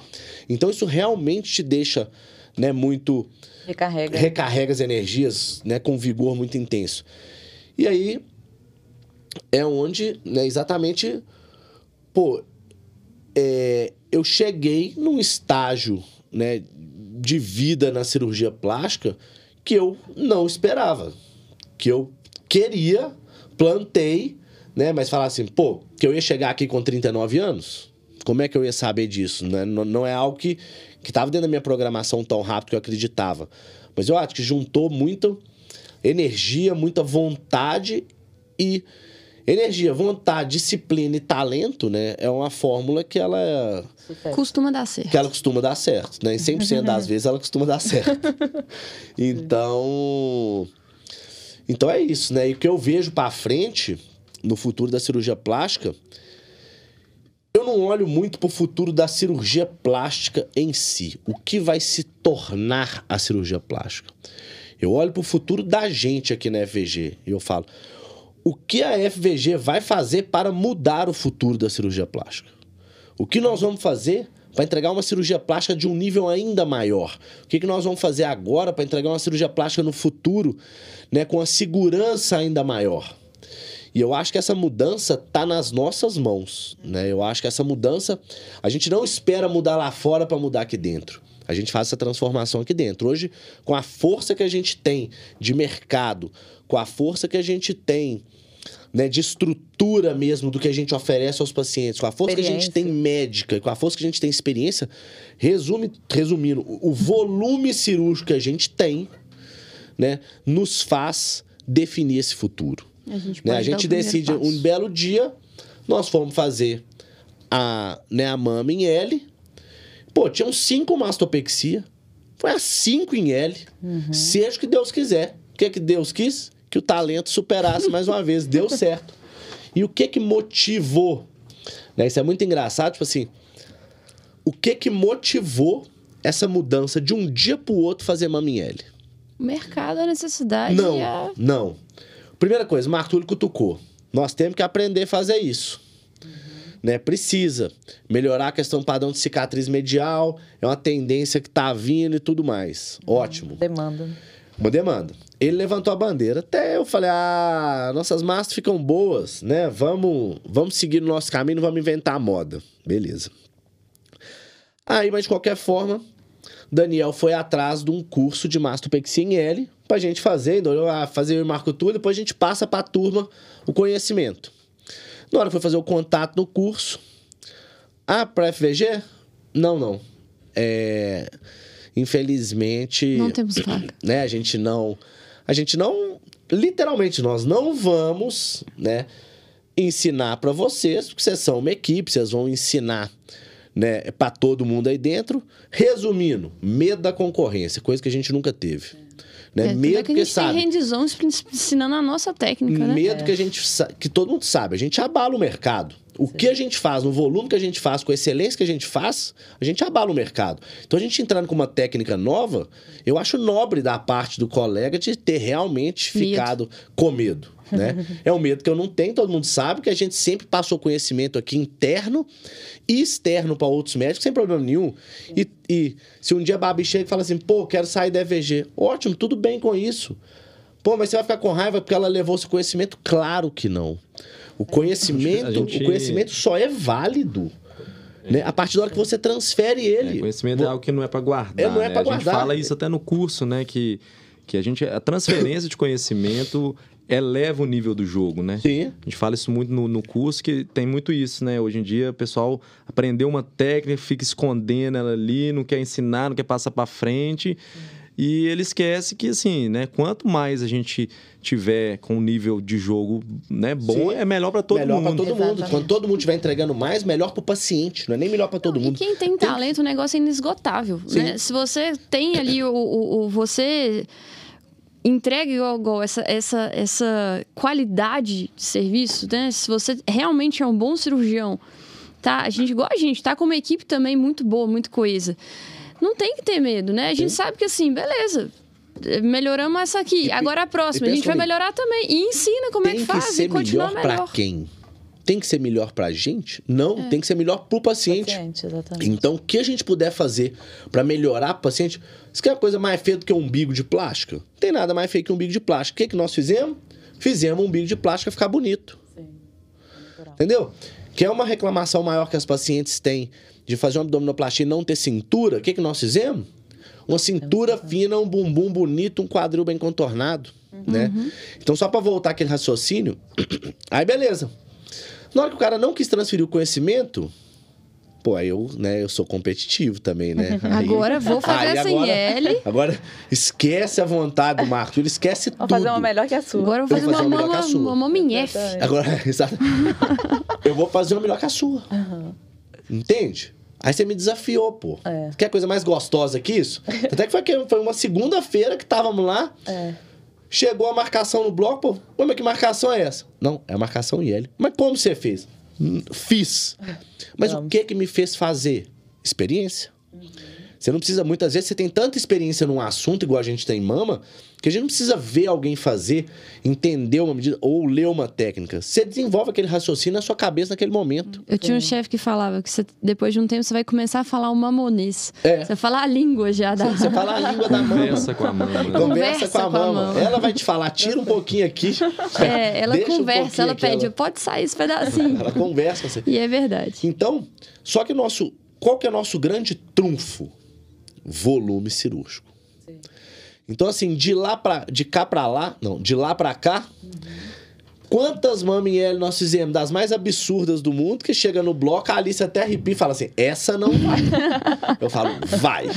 Então isso realmente te deixa, né, muito Recarrega. recarrega as energias, né, com vigor muito intenso. E aí é onde, né, exatamente, pô, é, eu cheguei num estágio, né, de vida na cirurgia plástica que eu não esperava, que eu queria, plantei, né, mas falar assim, pô, que eu ia chegar aqui com 39 anos, como é que eu ia saber disso? Né? Não, não é algo que que estava dentro da minha programação tão rápido que eu acreditava. Mas eu acho que juntou muita energia, muita vontade e energia, vontade, disciplina e talento, né? É uma fórmula que ela Sucesso. Costuma dar certo. que ela costuma dar certo, né? Em 100% das vezes ela costuma dar certo. Então, então é isso, né? E o que eu vejo para frente no futuro da cirurgia plástica, eu não olho muito pro futuro da cirurgia plástica em si, o que vai se tornar a cirurgia plástica. Eu olho pro futuro da gente aqui na FVG e eu falo, o que a FVG vai fazer para mudar o futuro da cirurgia plástica? O que nós vamos fazer para entregar uma cirurgia plástica de um nível ainda maior? O que, que nós vamos fazer agora para entregar uma cirurgia plástica no futuro, né, com a segurança ainda maior? E eu acho que essa mudança tá nas nossas mãos, né? Eu acho que essa mudança a gente não espera mudar lá fora para mudar aqui dentro. A gente faz essa transformação aqui dentro. Hoje, com a força que a gente tem de mercado, com a força que a gente tem né, de estrutura mesmo do que a gente oferece aos pacientes, com a força que a gente tem médica, com a força que a gente tem experiência, resume, resumindo, o o volume cirúrgico que a gente tem, né, nos faz definir esse futuro. A gente, Né? A gente decide um belo dia, nós fomos fazer a, né, a mama em L. Pô, tinham cinco mastopexia. Foi a cinco em L. Seja o que Deus quiser. O que, que Deus quis? Que o talento superasse mais uma vez. Deu certo. E o que que motivou? Né? Isso é muito engraçado, tipo assim. O que que motivou essa mudança de um dia pro outro fazer mama em L? O mercado, a necessidade Não, a... não. Primeira coisa, o Marco Túlio cutucou. Nós temos que aprender a fazer isso. Né? Precisa melhorar a questão do padrão de cicatriz medial, é uma tendência que tá vindo e tudo mais. Ótimo. Demanda. Uma demanda. Ele levantou a bandeira. Até eu falei: "Ah, nossas massas ficam boas, né? Vamos, vamos seguir no nosso caminho, vamos inventar a moda". Beleza. Aí, mas de qualquer forma, Daniel foi atrás de um curso de mastopexia em L pra gente fazer, então, ah, fazer eu e o Marco Túlio, depois a gente passa pra turma o conhecimento. Na hora que foi fazer o contato no curso, ah, pra FVG? Não, não. É, infelizmente, Não temos vaga. né, a gente não, a gente não, literalmente nós não vamos, né, ensinar pra vocês, porque vocês são uma equipe, vocês vão ensinar né, para todo mundo aí dentro. Resumindo, medo da concorrência, coisa que a gente nunca teve. Né? É, medo é que a gente sabe. tem ensinando a nossa técnica, né? Medo que a gente sa- que todo mundo sabe, a gente abala o mercado. O que a gente faz, no volume que a gente faz, com a excelência que a gente faz, a gente abala o mercado. Então a gente entrando com uma técnica nova, eu acho nobre da parte do colega de ter realmente Medo. ficado com medo. Né? é um medo que eu não tenho, todo mundo sabe que a gente sempre passou conhecimento aqui interno e externo para outros médicos, sem problema nenhum. E, e se um dia a Babi chega e fala assim, pô, quero sair da EVG, ótimo, tudo bem com isso. Pô, mas você vai ficar com raiva porque ela levou seu conhecimento? Claro que não. O conhecimento, A gente- o conhecimento só é válido. Né? A partir da hora que você transfere É, ele. conhecimento é algo que não é para guardar. É, não é né? pra A gente guardar. fala isso até no curso, né? Que, que a gente. A transferência de conhecimento eleva o nível do jogo, né? Sim. A gente fala isso muito no, no curso, que tem muito isso, né? Hoje em dia, o pessoal aprendeu uma técnica, fica escondendo ela ali, não quer ensinar, não quer passar para frente. E ele esquece que, assim, né? Quanto mais a gente tiver com um nível de jogo né, bom, Sim. é melhor para todo melhor mundo. para todo mundo. Quando todo mundo estiver entregando mais, melhor pro paciente. Não é nem melhor para todo E mundo. quem tem talento, o negócio é inesgotável. Sim. Né? Se você tem ali o, o- o- você entrega igual, igual essa, essa, essa qualidade de serviço, né? Se você realmente é um bom cirurgião, tá? A gente, igual a gente, tá com uma equipe também muito boa, muito coesa. Não tem que ter medo, né? A gente sabe que assim, beleza. Melhoramos essa aqui. E- Agora a próxima, a gente vai melhorar também. E ensina como é que faz e continua melhor para quem? Tem que ser melhor pra gente? Não, É. tem que ser melhor pro paciente. Paciente, exatamente. Então, o que a gente puder fazer pra melhorar o paciente? Isso que é uma coisa mais feia do que um umbigo de plástico? Não tem nada mais feio que um umbigo de plástico. O que, que nós fizemos? Fizemos um umbigo de plástico ficar bonito. Sim. Entendeu? Que é uma reclamação maior que as pacientes têm de fazer uma abdominoplastia e não ter cintura. O que, que nós fizemos? Uma cintura fina, um bumbum bonito, um quadril bem contornado, né? Então, só pra voltar aquele raciocínio, aí beleza. Na hora que o cara não quis transferir o conhecimento, pô, aí eu, né, eu sou competitivo também, né? Aí- Agora vou fazer aí essa agora- L. Agora, esquece a vontade do Marco, ele esquece Vamos tudo. fazer uma melhor que a sua. Agora eu vou Eu fazer vou uma, fazer uma melhor que a sua. uma. Exatamente. Agora, exato. eu vou fazer uma melhor que a sua. Entende? Aí você me desafiou, pô. É. Quer coisa mais gostosa que isso? Até que foi, que foi uma segunda-feira que estávamos lá. É. Chegou a marcação no bloco, pô. Pô, mas que marcação é essa? Não, é a marcação IL. Mas como você fez? Hum, Fiz. Mas o Vamos. que que me fez fazer? Experiência. Você não precisa, muitas vezes, você tem tanta experiência num assunto, igual a gente tem em mama, que a gente não precisa ver alguém fazer, entender uma medida ou ler uma técnica. Você desenvolve aquele raciocínio na sua cabeça naquele momento. Eu tinha um chefe que falava que você- depois de um tempo você vai começar a falar o mamonês. É. Você vai falar a língua já da. Você fala a língua da mama. Conversa com a mama. né? Conversa, Conversa com a, mama. Ela vai te falar, tira um pouquinho aqui. É, ela um conversa, pouquinho ela aqui, pede, ela- pode sair esse pedacinho. Ela conversa com você. E é verdade. Então, só que o nosso. Qual que é o nosso grande trunfo? Volume cirúrgico. Então, assim, de lá para de cá pra lá, não, de lá pra cá, quantas mamas em L nós fizemos? Das mais absurdas do mundo, que chega no bloco, a Alice até arrepia e fala assim: essa não vai. Eu falo, vai.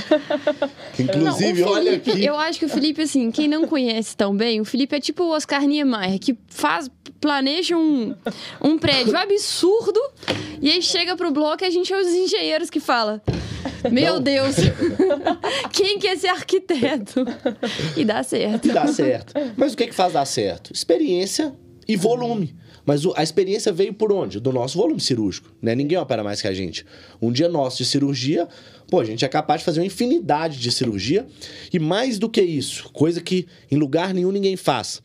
Inclusive, Não, o olha Felipe, aqui. Eu acho que o Felipe, assim, quem não conhece tão bem, o Felipe é tipo o Oscar Niemeyer, que faz, planeja um, um prédio absurdo e aí chega pro bloco e a gente é os engenheiros que fala. Meu Não. Deus, quem quer ser arquiteto? E dá certo. Dá certo. Mas o que que faz dar certo? Experiência e volume. Mas a experiência veio por onde? Do nosso volume cirúrgico. Né? Ninguém opera mais que a gente. Um dia nosso de cirurgia, pô, a gente é capaz de fazer uma infinidade de cirurgia. E mais do que isso, coisa que em lugar nenhum ninguém faz.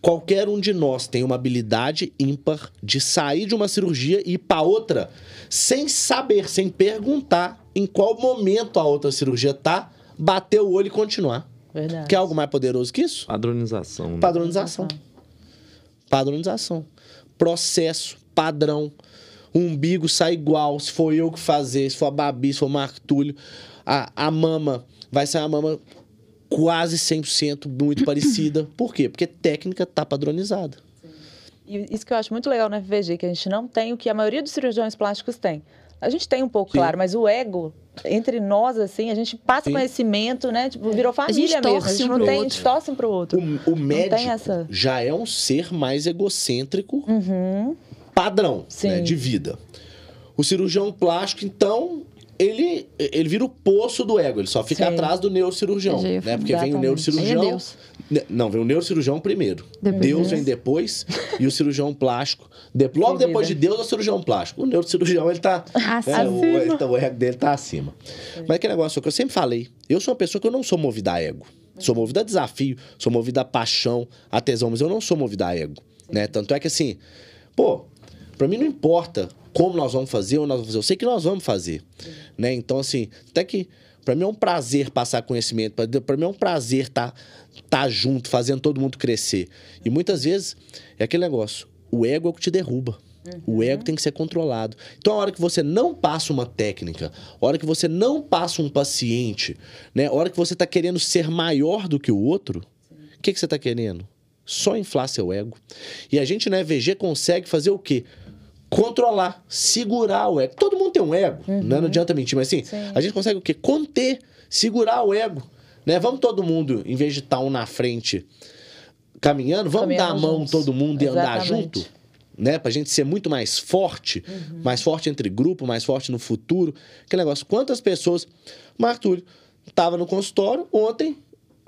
Qualquer um de nós tem uma habilidade ímpar de sair de uma cirurgia e ir para outra sem saber, sem perguntar em qual momento a outra cirurgia tá, bater o olho e continuar. Verdade. Quer algo mais poderoso que isso? Padronização. né? Padronização. Padronização. Processo, padrão. O umbigo sai igual, se for eu que fazer, se for a Babi, se for o Marco Túlio. A, a mama, vai sair a mama quase 100% muito parecida. Por quê? Porque técnica tá padronizada. E isso que eu acho muito legal na FVG, que a gente não tem o que a maioria dos cirurgiões plásticos tem. A gente tem um pouco, Sim. claro, mas o ego, entre nós, assim, a gente passa Sim. conhecimento, né? Tipo, virou família mesmo. A torce gente um não pro tem, a outro. gente torce um pro outro. O, o médico tem essa- já é um ser mais egocêntrico Uhum. padrão Sim. né, de vida. O cirurgião plástico, então, ele, ele vira o poço do ego, ele só fica Sim. atrás do neurocirurgião. Ia Né? Porque vem o neurocirurgião. É. Ne- Não, vem o neurocirurgião primeiro. Depois Deus Deus. vem depois e o cirurgião plástico. de- logo depois de vida. Deus é o cirurgião plástico. O neurocirurgião, ele tá. Acima. né, o, tá- o ego dele tá acima. Mas que negócio que eu sempre falei. Eu sou uma pessoa que eu não sou movida a ego. Sou movida a desafio, sou movida a paixão, a tesão, mas eu não sou movida a ego. Né? Tanto é que assim, pô, pra mim não importa como nós vamos fazer ou nós vamos fazer. Eu sei que nós vamos fazer. Né? Então, assim, até que pra mim é um prazer passar conhecimento, pra- pra mim é um prazer estar tá junto, fazendo todo mundo crescer. E muitas vezes é aquele negócio, o ego é o que te derruba. O ego tem que ser controlado. Então, a hora que você não passa uma técnica, a hora que você não passa um paciente, né? A hora que você está querendo ser maior do que o outro, o que, que você está querendo? Só inflar seu ego. E a gente na EVG consegue fazer o quê? Controlar, segurar o ego. Todo mundo tem um ego, né? não adianta mentir, mas assim, Sim. a gente consegue o quê? Conter, segurar o ego. Né? Vamos todo mundo, em vez de estar um na frente caminhando, vamos dar a mão juntos. todo mundo e andar Exatamente. junto? Né? Pra gente ser muito mais forte, mais forte entre grupo, mais forte no futuro. Aquele negócio. Quantas pessoas. Marco Túlio tava no consultório ontem,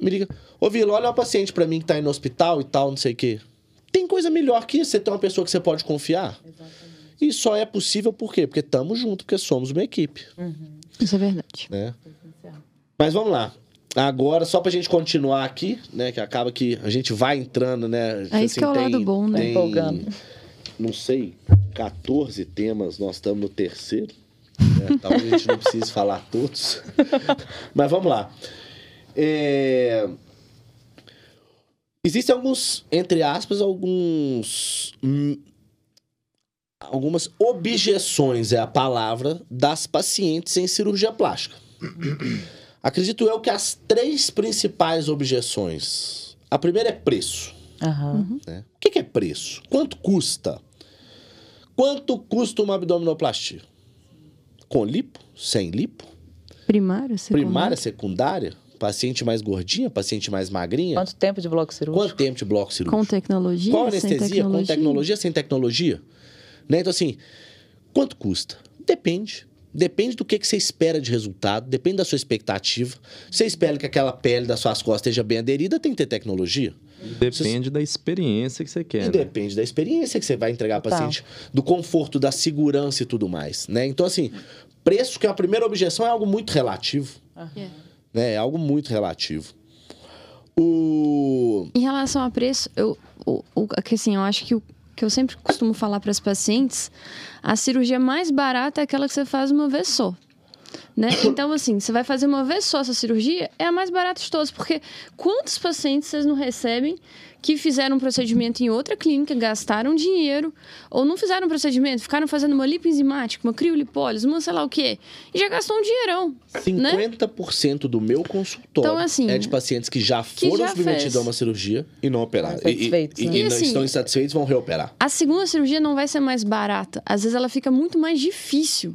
me liga. Ô, Vila, olha o paciente pra mim que tá aí no hospital e tal, não sei o quê. Tem coisa melhor que isso, você ter uma pessoa que você pode confiar. E só é possível por quê? Porque estamos juntos, porque somos uma equipe. Isso é verdade. Né? Mas vamos lá. Agora, só pra gente continuar aqui, né? Que acaba que a gente vai entrando, né? É isso que é o lado bom, né? Tem, Empolgando. não sei, 14 temas, nós estamos no terceiro. Né? Talvez a gente não precise falar todos. Mas vamos lá. É... Existem alguns, entre aspas, alguns. Algumas objeções é a palavra das pacientes em cirurgia plástica. Acredito eu que as três principais objeções. A primeira é preço. Aham. né? O que é preço? Quanto custa? Quanto custa uma abdominoplastia? Com lipo? Sem lipo? Primária, secundária? Primária, secundária? Paciente mais gordinha? Paciente mais magrinha? Quanto tempo de bloco cirúrgico? Quanto tempo de bloco cirúrgico? Com tecnologia? Qual sem anestesia? tecnologia? Com tecnologia, sem tecnologia? Né? Então, assim, quanto custa? Depende. Depende do que, que você espera de resultado, depende da sua expectativa. Você espera que aquela pele das suas costas esteja bem aderida, tem que ter tecnologia. Depende da experiência que você quer. E né? depende da experiência que você vai entregar para Total. paciente, do conforto, da segurança e tudo mais, né? Então, assim, preço, que é a primeira objeção, é algo muito relativo, É. né? É algo muito relativo. O... Em relação a preço, eu, o, o, que assim, eu acho que o que eu sempre costumo falar para as pacientes, a cirurgia mais barata é aquela que você faz uma vez só. Né? Então, assim, você vai fazer uma vez só essa cirurgia, é a mais barata de todas, porque quantos pacientes vocês não recebem que fizeram um procedimento em outra clínica, gastaram dinheiro, ou não fizeram um procedimento, ficaram fazendo uma lipoenzimática, uma criolipólise, uma sei lá o quê, e já gastou um dinheirão. Né? 50% do meu consultório Então, assim, é de pacientes que já que foram já submetidos fez. a uma cirurgia e não operaram. E, e, né? e E não assim- estão insatisfeitos, vão reoperar. A segunda cirurgia não vai ser mais barata. Às vezes ela fica muito mais difícil.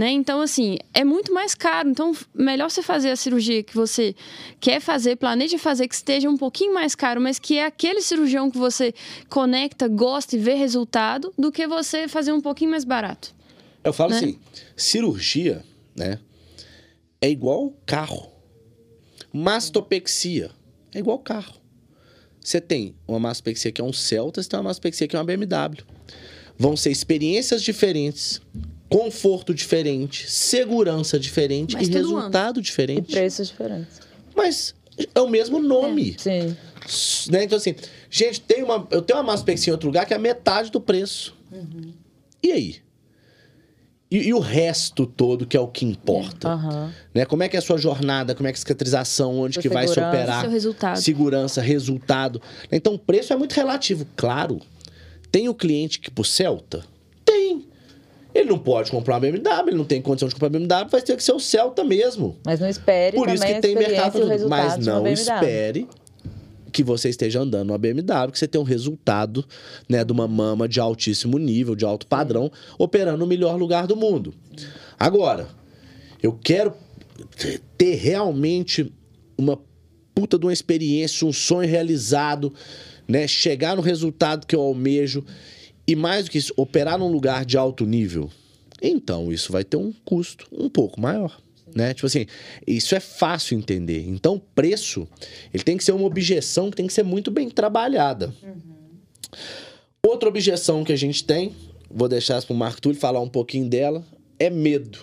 Né? Então, assim, é muito mais caro. Então, melhor você fazer a cirurgia que você quer fazer, planeja fazer, que esteja um pouquinho mais caro, mas que é aquele cirurgião que você conecta, gosta e vê resultado, do que você fazer um pouquinho mais barato. Eu falo Né? assim, cirurgia, né? É igual carro. Mastopexia é igual carro. Você tem uma mastopexia que é um Celta, você tem uma mastopexia que é uma BMW. Vão ser experiências diferentes, conforto diferente, segurança diferente Mas e resultado E diferente. preços diferentes. Mas é o mesmo nome. Sim. Né? Então, assim, gente, tem uma, eu tenho uma mastopexia em outro lugar que é a metade do preço. E aí? E, e o resto todo, que é o que importa? Aham. Né? Como é que é a sua jornada? Como é que é a cicatrização? Onde Sua que vai se segurança. operar? Seu resultado. Segurança, resultado. Então, o preço é muito relativo. Claro, tem o cliente que, por Celta, tem. Ele não pode comprar uma BMW, ele não tem condição de comprar uma BMW, vai ter que ser o Celta mesmo. Mas não espere Por isso que tem mercado Mas uma não espere que você esteja andando numa BMW, que você tenha um resultado né, de uma mama de altíssimo nível, de alto padrão, operando no melhor lugar do mundo. Agora, eu quero ter realmente uma puta de uma experiência, um sonho realizado, né? Chegar no resultado que eu almejo e mais do que isso, operar num lugar de alto nível. Então, isso vai ter um custo um pouco maior. Né? Tipo assim, isso é fácil entender. Então, o preço, ele tem que ser uma objeção que tem que ser muito bem trabalhada. Outra objeção que a gente tem, vou deixar para o Marco Túlio falar um pouquinho dela, é medo.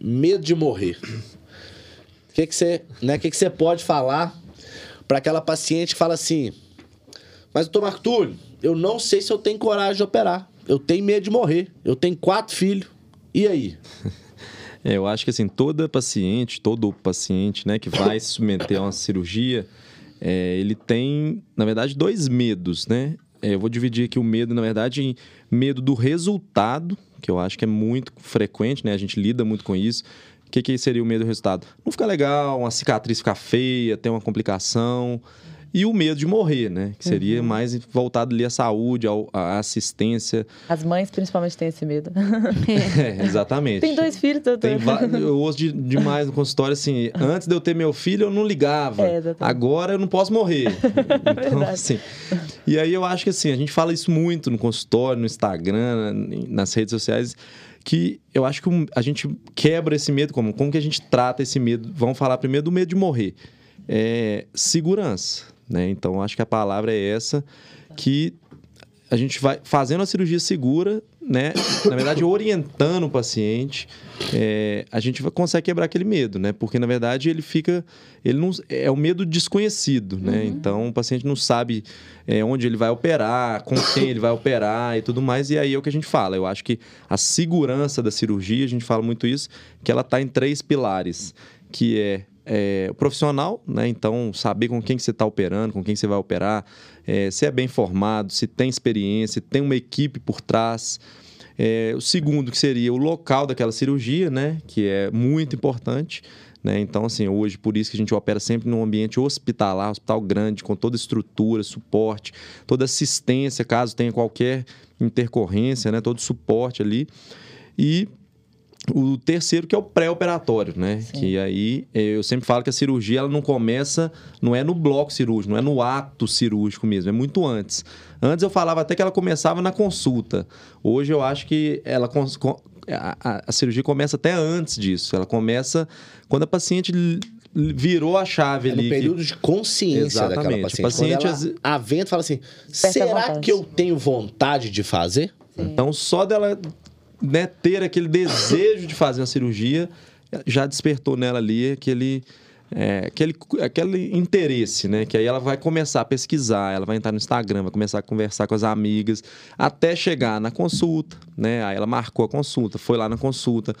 Medo de morrer. O que, que, você, né, que, que você pode falar para aquela paciente que fala assim: Mas, doutor Marco Túlio, eu não sei se eu tenho coragem de operar. Eu tenho medo de morrer. Eu tenho quatro filhos. E aí? É, eu acho que assim, toda paciente, todo paciente né, que vai se submeter a uma cirurgia, é, ele tem, na verdade, dois medos, né? É, eu vou dividir aqui o medo, na verdade, em medo do resultado, que eu acho que é muito frequente, né? A gente lida muito com isso. O que, que seria o medo do resultado? Não ficar legal, uma cicatriz ficar feia, ter uma complicação. E o medo de morrer, né? Que seria uhum. mais voltado ali à saúde, à assistência. As mães principalmente têm esse medo. é, exatamente. Tem dois filhos, doutor. Tem eu ouço de, demais no consultório assim, antes de eu ter meu filho eu não ligava, é, agora eu não posso morrer. então, assim, e aí eu acho que assim, a gente fala isso muito no consultório, no Instagram, nas redes sociais, que eu acho que a gente quebra esse medo, como, como que a gente trata esse medo? Vamos falar primeiro do medo de morrer. É, segurança, né? Então, acho que a palavra é essa, que a gente vai fazendo a cirurgia segura, né? Na verdade, orientando o paciente, é, a gente consegue quebrar aquele medo, né? Porque na verdade ele fica, ele não é o medo desconhecido, né? Uhum. Então o paciente não sabe é, onde ele vai operar, com quem ele vai operar e tudo mais. E aí é o que a gente fala. Eu acho que a segurança da cirurgia, a gente fala muito isso, que ela está em três pilares, que é é, profissional, né? Então, saber com quem que você está operando, com quem você vai operar, é, se é bem formado, se tem experiência, se tem uma equipe por trás. É, o segundo, que seria o local daquela cirurgia, né? Que é muito importante. Né? Então, assim, hoje, por isso que a gente opera sempre num ambiente hospitalar, hospital grande, com toda estrutura, suporte, toda assistência, caso tenha qualquer intercorrência, né? Todo suporte ali. E o terceiro que é o pré-operatório, né? Sim. Que aí eh, eu sempre falo que a cirurgia ela não começa, não é no bloco cirúrgico, não é no ato cirúrgico mesmo, é muito antes. Antes eu falava até que ela começava na consulta. Hoje eu acho que ela a, a cirurgia começa até antes disso. Ela começa quando a paciente virou a chave é ali. No período que... de consciência Exatamente. daquela paciente. paciente ela, a vento fala assim, será que eu tenho vontade de fazer? Sim. Então, só dela né, ter aquele desejo de fazer uma cirurgia já despertou nela ali aquele, é, aquele, aquele interesse, né? Que aí ela vai começar a pesquisar, ela vai entrar no Instagram, vai começar a conversar com as amigas, até chegar na consulta, né? Aí ela marcou a consulta, foi lá na consulta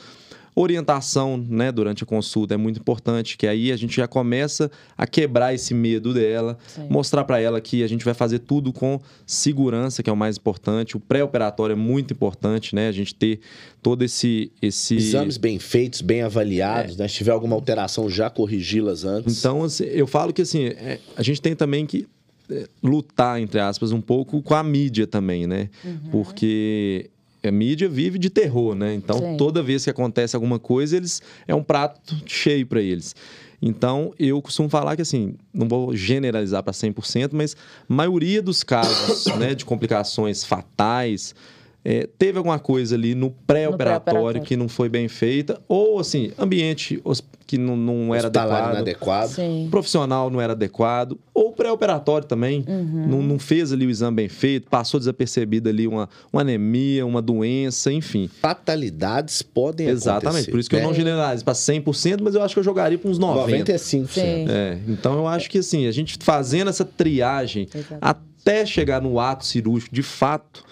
Orientação, né, durante a consulta é muito importante, que aí a gente já começa a quebrar esse medo dela, Sim. mostrar para ela que a gente vai fazer tudo com segurança, que é o mais importante. O pré-operatório é muito importante, né? A gente ter todo esse esse exames bem feitos, bem avaliados, é. né? Se tiver alguma alteração, já corrigi-las antes. Então, assim, eu falo que assim, é, a gente tem também que é, lutar entre aspas um pouco com a mídia também, né? Uhum. Porque a mídia vive de terror, né? Então, Sim. toda vez que acontece alguma coisa, eles é um prato cheio para eles. Então, eu costumo falar que, assim, não vou generalizar para 100%, mas a maioria dos casos né, de complicações fatais, é, teve alguma coisa ali no pré-operatório pré que não foi bem feita, ou assim, ambiente que não, não era adequado, inadequado. profissional não era adequado, ou pré-operatório também, uhum. não, não, fez ali o exame bem feito, passou desapercebido ali uma, uma anemia, uma doença, enfim. Fatalidades podem Exatamente, acontecer. por isso que né? eu não generalizo para 100%, mas eu acho que eu jogaria para uns 90%. 95%. É, então eu acho que assim, a gente fazendo essa triagem Exatamente. até chegar no ato cirúrgico de fato,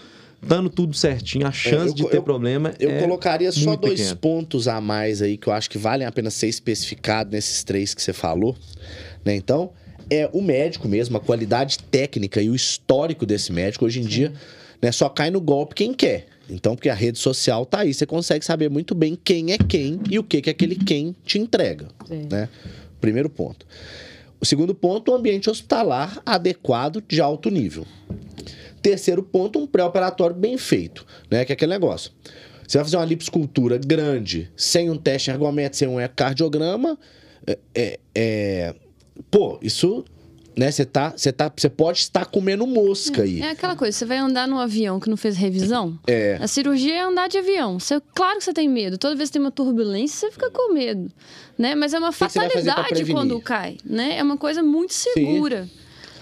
dando tudo certinho, a chance é, eu, de ter eu, problema eu é colocaria só dois pequeno. pontos a mais aí que eu acho que valem a pena ser especificado nesses três que você falou, né? Então, é o médico mesmo, a qualidade técnica e o histórico desse médico hoje em Sim. dia, né, só cai no golpe quem quer. Então, porque a rede social tá aí, você consegue saber muito bem quem é quem e o que que aquele quem te entrega, Sim. né? Primeiro ponto. O segundo ponto, o ambiente hospitalar adequado de alto nível. Terceiro ponto, um pré-operatório bem feito, né? Que é aquele negócio. Você vai fazer uma liposcultura grande, sem um teste ergométrico, sem um ecocardiograma, é, é, é... pô, isso né? Você tá, você tá, você pode estar comendo mosca aí. É aquela coisa, você vai andar no avião que não fez revisão. É. A cirurgia é andar de avião. Você, claro que você tem medo. Toda vez que tem uma turbulência, você fica com medo, né? Mas é uma fatalidade quando cai, né? É uma coisa muito segura. Sim.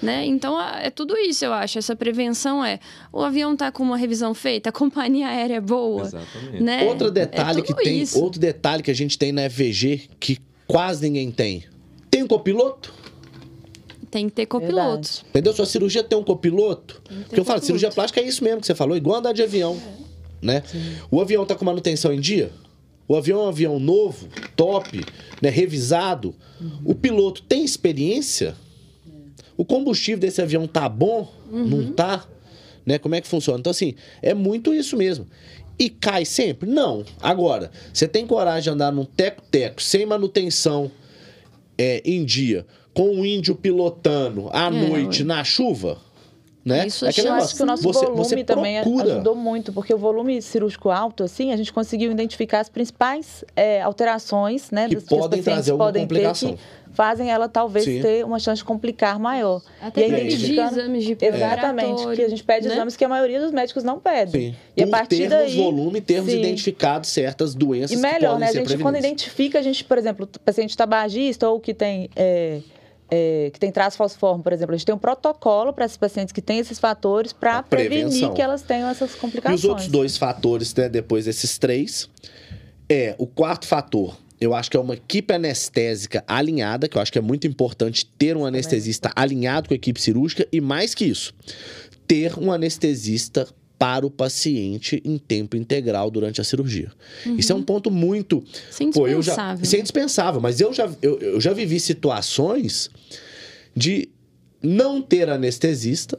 Né? Então é tudo isso, eu acho. Essa prevenção é o avião está com uma revisão feita, a companhia aérea é boa. Exatamente. Né? Outro detalhe é que tem, isso. outro detalhe que a gente tem na FVG que quase ninguém tem. Tem um copiloto? Tem que ter copiloto. Entendeu? Sua cirurgia tem um copiloto? Tem Porque eu falo, cirurgia plástica é isso mesmo que você falou, igual andar de avião. É. Né? O avião está com manutenção em dia? O avião é um avião novo, top, né, revisado. Uhum. O piloto tem experiência? O combustível desse avião tá bom? Uhum. Não tá? Né? Como é que funciona? Então, assim, é muito isso mesmo. E cai sempre? Não. Agora, você tem coragem de andar num teco-teco, sem manutenção é, em dia, com o índio pilotando à É, noite na chuva, né? Isso É aquele eu Nossa, acho que o nosso você, volume você também procura. ajudou muito, porque o volume cirúrgico alto, assim, a gente conseguiu identificar as principais é, alterações, né? Que podem trazer alguma podem ter complicação. que fazem ela talvez Sim. ter uma chance de complicar maior. Até E aí, identificando- exames de Exatamente, que a gente pede né? exames que a maioria dos médicos não pedem. Sim. E a Por partir termos daí, volume, termos sim. identificado certas doenças E que melhor, podem né? A ser gente, quando prevenidas. identifica, a gente, por exemplo, o paciente tabagista ou que tem. é, é, que tem traço falciforme, por exemplo, a gente tem um protocolo para esses pacientes que têm esses fatores para A prevenir que elas tenham essas E complicações. os outros dois fatores, né, depois desses três, é o quarto fator. Eu acho que é uma equipe anestésica alinhada, que eu acho que é muito importante ter um anestesista alinhado com a equipe cirúrgica e mais que isso, ter um anestesista para o paciente em tempo integral durante a cirurgia. Isso é um ponto muito Isso é Pô, eu já, indispensável. isso é indispensável, mas eu já, eu, eu já vivi situações de não ter anestesista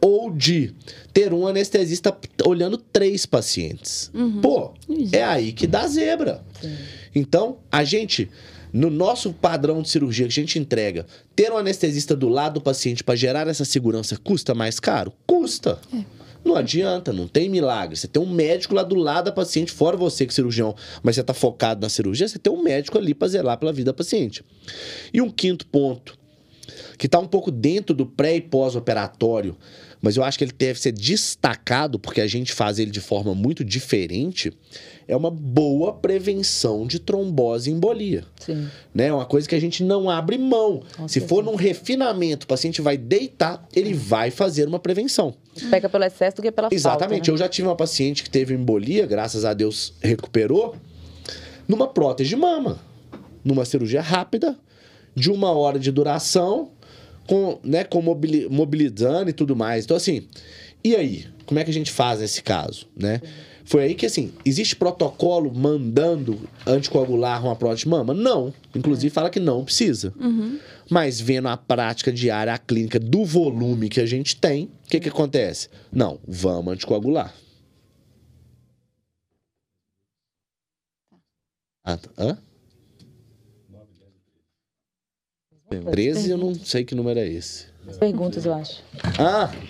ou de ter um anestesista olhando três pacientes. Pô, Isso. é aí que dá zebra. Então, a gente, no nosso padrão de cirurgia que a gente entrega, ter um anestesista do lado do paciente para gerar essa segurança custa mais caro? Custa. Não adianta, não tem milagre. Você tem um médico lá do lado da paciente, fora você que é cirurgião, mas você está focado na cirurgia, você tem um médico ali para zelar pela vida da paciente. E um quinto ponto, que está um pouco dentro do pré e pós-operatório, mas eu acho que ele deve ser destacado porque a gente faz ele de forma muito diferente, é uma boa prevenção de trombose e embolia Sim. né? É uma coisa que a gente não abre mão. Com Se for num refinamento, o paciente vai deitar, ele vai fazer uma prevenção. Pega pelo excesso do que pela Exatamente. falta. né? Eu já tive uma paciente que teve embolia, graças a Deus recuperou, numa prótese de mama. Numa cirurgia rápida, de uma hora de duração, com, né, com mobili- mobilizando e tudo mais. Então, assim, e aí? Como é que a gente faz nesse caso, né? Foi aí que, assim, existe protocolo mandando anticoagular uma prótese de mama? Não. Inclusive, fala que não precisa. Mas vendo a prática diária, a clínica do volume que a gente tem, o que, que acontece? Não, vamos anticoagular. Ah, tá. hã? 13, eu não sei que número é esse. As perguntas, eu acho. Ah!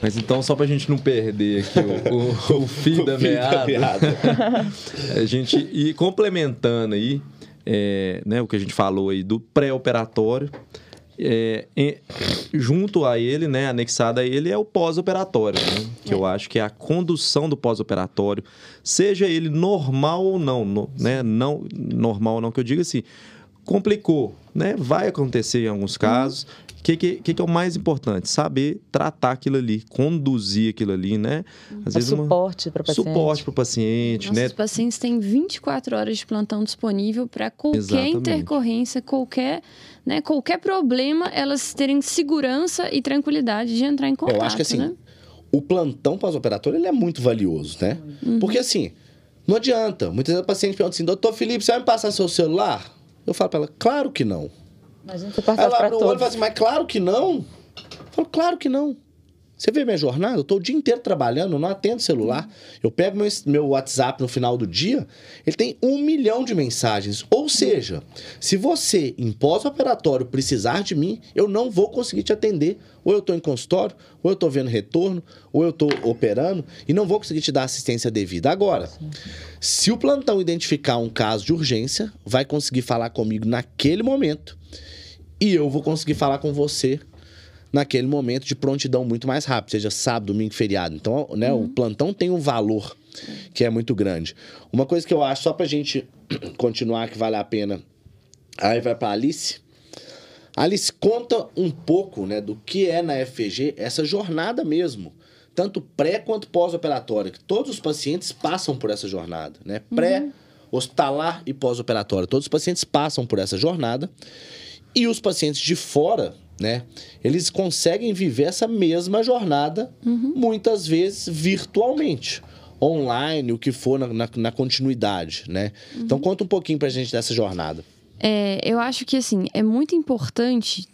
Mas então, só pra gente não perder aqui o, o, o fio da meada. a gente ir complementando aí, é, né, o que a gente falou aí do pré-operatório, é, em- junto a ele, né, anexado a ele, é o pós-operatório, né, que eu acho que é a condução do pós-operatório, seja ele normal ou não, no- né, não normal ou não, que eu digo assim, complicou, né, vai acontecer em alguns casos. O que, que, que é o mais importante? Saber tratar aquilo ali, conduzir aquilo ali, né? Às Dar uma- suporte para o paciente. suporte para o paciente, né? Nossos pacientes têm 24 horas de plantão disponível para qualquer Exatamente. intercorrência, qualquer, né, qualquer problema, elas terem segurança e tranquilidade de entrar em contato. Eu acho que assim, né? o plantão pós-operatório ele é muito valioso, né? Porque assim, não adianta. Muitas vezes o paciente pergunta assim, doutor Felipe, você vai me passar seu celular? Eu falo pra ela, claro que não. Imagina você passar ela abre o olho e fala assim, mas claro que não. Eu falo, claro que não. Você vê minha jornada? Eu tô o dia inteiro trabalhando, não atendo celular. Eu pego meu, meu WhatsApp no final do dia, ele tem um milhão de mensagens. Ou seja, se você, em pós-operatório, precisar de mim, eu não vou conseguir te atender. Ou eu tô em consultório, ou eu tô vendo retorno, ou eu tô operando, e não vou conseguir te dar assistência devida. Agora, se o plantão identificar um caso de urgência, vai conseguir falar comigo naquele momento e eu vou conseguir falar com você naquele momento de prontidão muito mais rápido, seja sábado, domingo, feriado. Então, né, o plantão tem um valor que é muito grande. Uma coisa que eu acho, só pra gente continuar, que vale a pena, aí vai pra Alice. Alice, conta um pouco né, do que é na FG essa jornada mesmo, tanto pré quanto pós-operatória, que todos os pacientes passam por essa jornada, né? Pré, hospitalar e pós-operatória. Todos os pacientes passam por essa jornada. E os pacientes de fora, né? Eles conseguem viver essa mesma jornada, muitas vezes virtualmente. Online, o que for na, na- na continuidade, né? Então conta um pouquinho pra gente dessa jornada. É, eu acho que assim é muito importante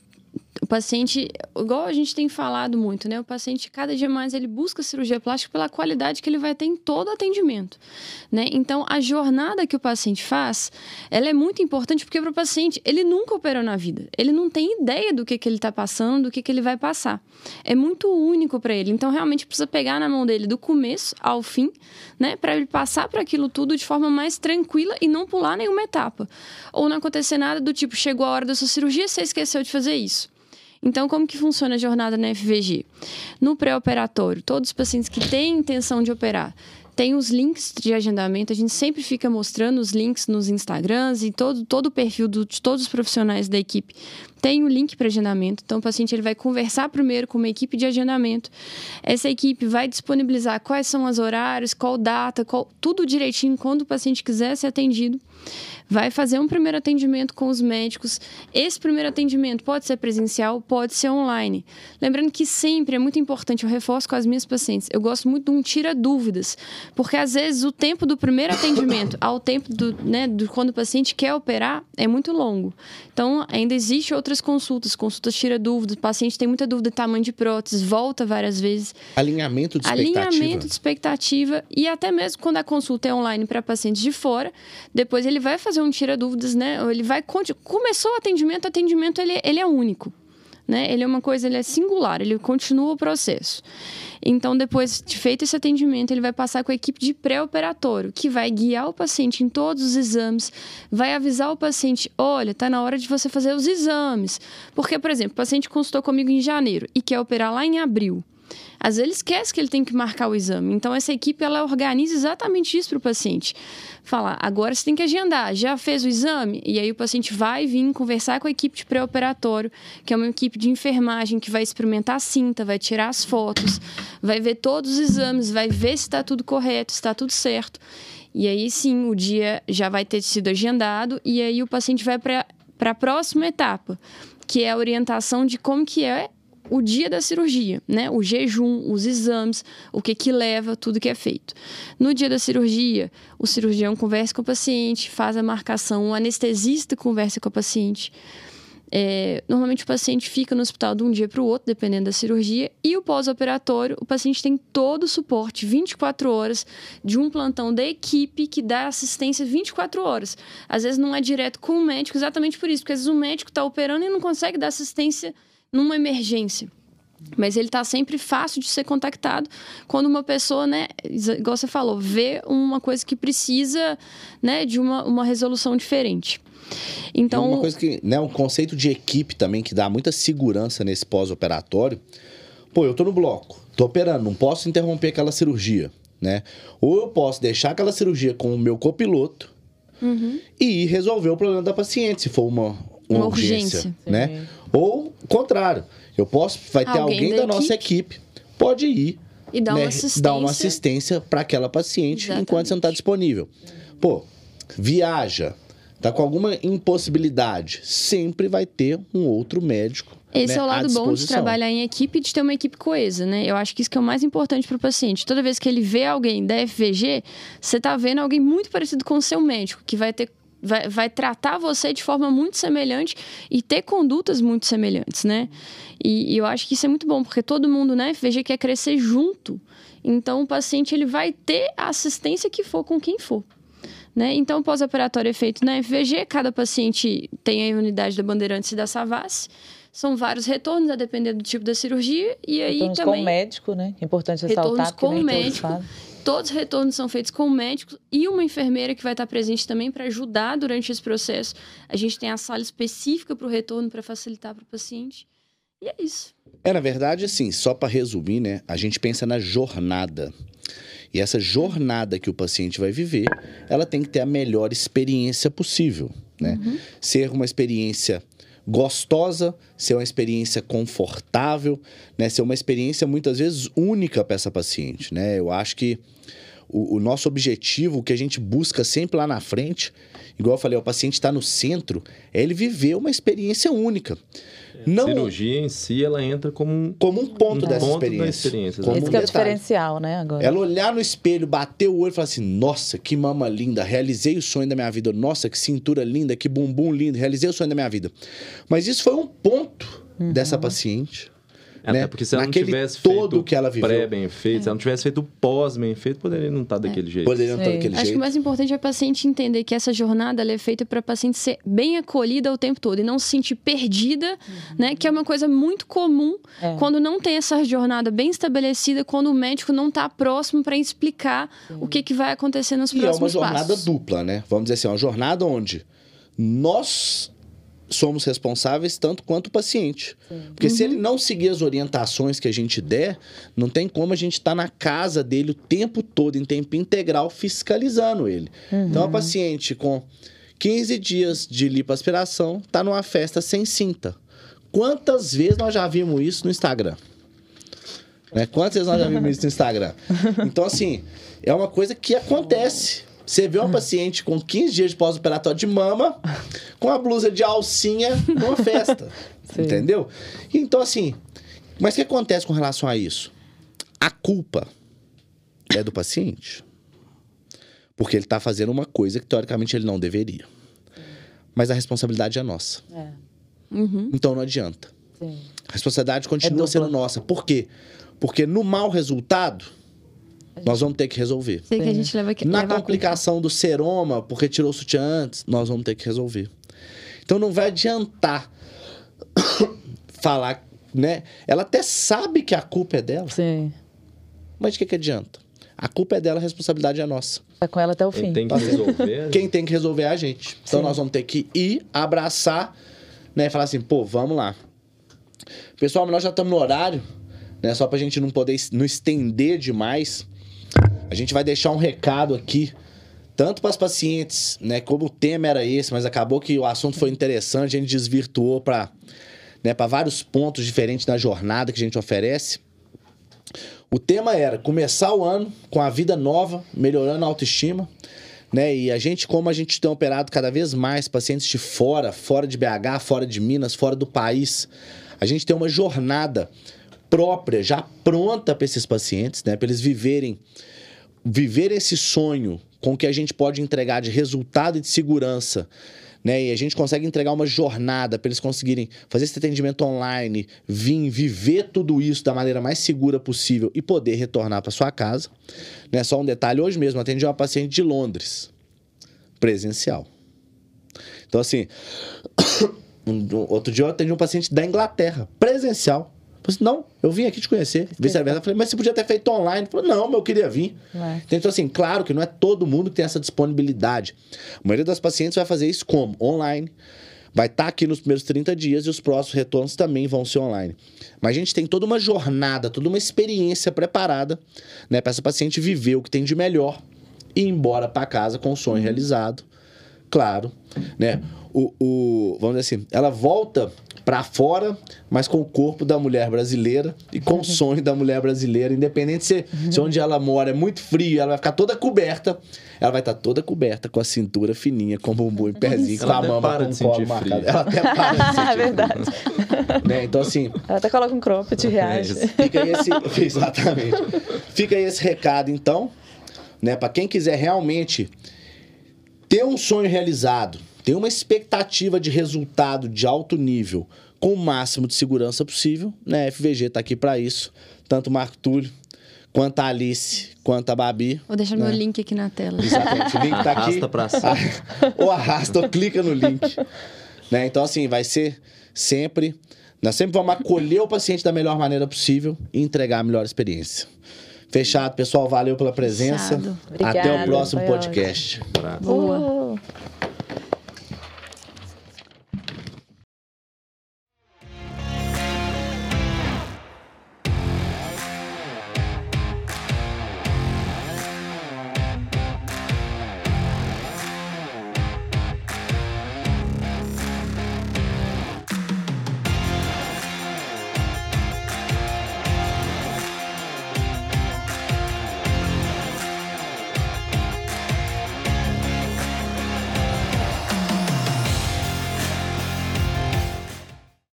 O paciente, igual a gente tem falado muito, né? O paciente, cada dia mais, ele busca cirurgia plástica pela qualidade que ele vai ter em todo atendimento, né? Então, a jornada que o paciente faz, ela é muito importante porque para o paciente, ele nunca operou na vida. Ele não tem ideia do que, que ele está passando, do que, que ele vai passar. É muito único para ele. Então, realmente, precisa pegar na mão dele do começo ao fim, né? Para ele passar para aquilo tudo de forma mais tranquila e não pular nenhuma etapa. Ou não acontecer nada do tipo, chegou a hora da sua cirurgia, você esqueceu de fazer isso. Então, como que funciona a jornada na FVG? No pré-operatório, todos os pacientes que têm intenção de operar tem os links de agendamento, a gente sempre fica mostrando os links nos Instagrams e todo, todo o perfil do, de todos os profissionais da equipe tem o link para agendamento. Então, o paciente ele vai conversar primeiro com uma equipe de agendamento. Essa equipe vai disponibilizar quais são os horários, qual data, qual, tudo direitinho quando o paciente quiser ser atendido. Vai fazer um primeiro atendimento com os médicos. Esse primeiro atendimento pode ser presencial, pode ser online. Lembrando que sempre é muito importante, eu reforço com as minhas pacientes, eu gosto muito de um tira dúvidas, porque às vezes o tempo do primeiro atendimento ao tempo do, né, do quando o paciente quer operar é muito longo. Então, ainda existe outra outras consultas. Consultas tira dúvidas. O paciente tem muita dúvida de tamanho de prótese, volta várias vezes. Alinhamento de expectativa. Alinhamento de expectativa. E até mesmo quando a consulta é online para pacientes de fora, depois ele vai fazer um tira dúvidas, né? Ele vai. Começou o atendimento, o atendimento ele, ele é único. Né? Ele é uma coisa, ele é singular, ele continua o processo. Então, depois de feito esse atendimento, ele vai passar com a equipe de pré-operatório, que vai guiar o paciente em todos os exames, vai avisar o paciente: olha, está na hora de você fazer os exames. Porque, por exemplo, o paciente consultou comigo em janeiro e quer operar lá em abril. Às vezes ele esquece que ele tem que marcar o exame. Então, essa equipe ela organiza exatamente isso para o paciente. Falar, agora você tem que agendar, já fez o exame? E aí o paciente vai vir conversar com a equipe de pré-operatório, que é uma equipe de enfermagem que vai experimentar a cinta, vai tirar as fotos, vai ver todos os exames, vai ver se está tudo correto, se está tudo certo. E aí sim, o dia já vai ter sido agendado e aí o paciente vai para a próxima etapa, que é a orientação de como que é o dia da cirurgia, né? O jejum, os exames, o que que leva, tudo que é feito. No dia da cirurgia, o cirurgião conversa com o paciente, faz a marcação, o anestesista conversa com o paciente. É, normalmente o paciente fica no hospital de um dia para o outro, dependendo da cirurgia, e o pós-operatório, o paciente tem todo o suporte 24 horas de um plantão da equipe que dá assistência 24 horas. Às vezes não é direto com o médico, exatamente por isso, porque às vezes o médico está operando e não consegue dar assistência numa emergência. Mas ele está sempre fácil de ser contactado quando uma pessoa, né, igual você falou, vê uma coisa que precisa né, de uma, uma resolução diferente. Então, uma coisa que, né, um conceito de equipe também que dá muita segurança nesse pós-operatório. Pô, eu tô no bloco, tô operando, não posso interromper aquela cirurgia, né? Ou eu posso deixar aquela cirurgia com o meu copiloto uhum. e resolver o problema da paciente, se for uma, uma, uma urgência, urgência, né? Ou contrário, eu posso, vai ter alguém, alguém da, da nossa equipe, pode ir e dar, né, uma assistência. dar uma assistência para aquela paciente Exatamente. enquanto você não está disponível. Pô, viaja, tá com alguma impossibilidade, sempre vai ter um outro médico. Esse né, é o lado bom de trabalhar em equipe e de ter uma equipe coesa, né? Eu acho que isso que é o mais importante para o paciente. Toda vez que ele vê alguém da FVG, você está vendo alguém muito parecido com o seu médico, que vai ter vai, vai tratar você de forma muito semelhante e ter condutas muito semelhantes, né? E, e, eu acho que isso é muito bom, porque todo mundo, né, FVG quer crescer junto. Então, o paciente ele vai ter a assistência que for com quem for. Né? Então, pós-operatório é feito na FVG, cada paciente tem a unidade da Bandeirantes e da Savassi. São vários retornos, a depender do tipo da cirurgia. E aí retornos também. com o médico, né? É importante ressaltar. Retornos com o médico. Todos os retornos são feitos com o médico e uma enfermeira que vai estar presente também para ajudar durante esse processo. A gente tem a sala específica para o retorno para facilitar para o paciente. E é isso. É, na verdade, assim, só para resumir, né? A gente pensa na jornada. E essa jornada que o paciente vai viver, ela tem que ter a melhor experiência possível, né? Uhum. Ser uma experiência gostosa, ser uma experiência confortável, né? Ser uma experiência muitas vezes única para essa paciente, né? Eu acho que o, o, nosso objetivo, o que a gente busca sempre lá na frente, igual eu falei, o paciente está no centro, é ele viver uma experiência única. Não... A cirurgia em si, ela entra como um, como um ponto um dessa ponto experiência. Da experiência como Esse um é o diferencial, né? Agora. Ela olhar no espelho, bater o olho e falar assim: Nossa, que mama linda, realizei o sonho da minha vida. Nossa, que cintura linda, que bumbum lindo, realizei o sonho da minha vida. Mas isso foi um ponto dessa paciente. Até né? porque se ela Naquele não tivesse todo feito que ela o viveu. pré bem feito, se ela não tivesse feito o pós bem feito, poderia não estar daquele jeito. Poderia não estar Sim. daquele Acho que jeito. o mais importante é a paciente entender que essa jornada ela é feita para a paciente ser bem acolhida o tempo todo e não se sentir perdida, né? Que é uma coisa muito comum É. quando não tem essa jornada bem estabelecida, quando o médico não está próximo para explicar o que, que vai acontecer nos E é uma próximos jornada passos. dupla, né? Vamos dizer assim, uma jornada onde nós somos responsáveis tanto quanto o paciente. Porque se ele não seguir as orientações que a gente der, não tem como a gente estar na casa dele o tempo todo, em tempo integral, fiscalizando ele. Então, a paciente com 15 dias de lipoaspiração está numa festa sem cinta. Quantas vezes nós já vimos isso no Instagram? Né? Quantas vezes nós já vimos isso no Instagram? Então, assim, é uma coisa que acontece. Você vê uma paciente com 15 dias de pós-operatório de mama, com a blusa de alcinha numa festa. Entendeu? Então, assim, mas o que acontece com relação a isso? A culpa é do paciente. Porque ele está fazendo uma coisa que, teoricamente, ele não deveria. Mas a responsabilidade é nossa. É, Uhum. Então não adianta. sim. A responsabilidade continua dupla. sendo nossa. Por quê? Porque no mau resultado, nós vamos ter que resolver. Sei que a gente leva que Na leva a complicação do seroma, porque tirou o sutiã antes, nós vamos ter que resolver. Então não vai adiantar falar, né? Ela até sabe que a culpa é dela, Sim. mas de que, que adianta? A culpa é dela, a responsabilidade é nossa. Vai com ela até o Quem fim. tem que resolver. Quem tem que resolver é a gente. Então Sim. nós vamos ter que ir, abraçar, né? E falar assim, pô, vamos lá. Pessoal, nós já estamos no horário, né? Só pra gente não poder não estender demais. A gente vai deixar um recado aqui, tanto para as pacientes, né? Como o tema era esse, mas acabou que o assunto foi interessante, a gente desvirtuou para né, para vários pontos diferentes da jornada que a gente oferece. O tema era começar o ano com a vida nova, melhorando a autoestima, né? E a gente, como a gente tem operado cada vez mais pacientes de fora, fora de BH, fora de Minas, fora do país, a gente tem uma jornada própria, já pronta para esses pacientes, né? Para eles viverem viver esse sonho com o que a gente pode entregar de resultado e de segurança, né? E a gente consegue entregar uma jornada para eles conseguirem fazer esse atendimento online, vir viver tudo isso da maneira mais segura possível e poder retornar para sua casa. Né? Só um detalhe, hoje mesmo atendi uma paciente de Londres, presencial. Então assim, outro dia eu atendi um paciente da Inglaterra, presencial. Falei assim, não, eu vim aqui te conhecer. Vice-versa. Eu falei, mas você podia ter feito online. Falou, não, mas eu queria vir. É. Então, assim, claro que não é todo mundo que tem essa disponibilidade. A maioria das pacientes vai fazer isso como? Online. Vai estar aqui nos primeiros 30 dias e os próximos retornos também vão ser online. Mas a gente tem toda uma jornada, toda uma experiência preparada né, para essa paciente viver o que tem de melhor e ir embora para casa com o sonho realizado. Claro, né? O, o, vamos dizer assim, ela volta para fora, mas com o corpo da mulher brasileira e com o sonho da mulher brasileira, independente se, se onde ela mora é muito frio, ela vai ficar toda coberta, ela vai estar toda coberta com a cintura fininha, com o bumbum em pezinho, com a mama para com de o colo sentir marcado. Ela até para de sentir É verdade. né? Então assim, Ela até coloca um cropped e reage. isso. Fica aí esse, exatamente. Fica aí esse recado então, né, para quem quiser realmente ter um sonho realizado, ter uma expectativa de resultado de alto nível com o máximo de segurança possível, né? A FVG tá aqui para isso, tanto o Marco Túlio quanto a Alice, quanto a Babi. Vou deixar né? meu link aqui na tela. Exatamente, o link tá aqui. Arrasta pra cima. ou arrasta ou clica no link. Né? Então, assim, vai ser sempre. Nós sempre vamos acolher o paciente da melhor maneira possível e entregar a melhor experiência. Fechado, pessoal. Valeu pela presença. Fechado. Até o próximo podcast. Boa. Uh.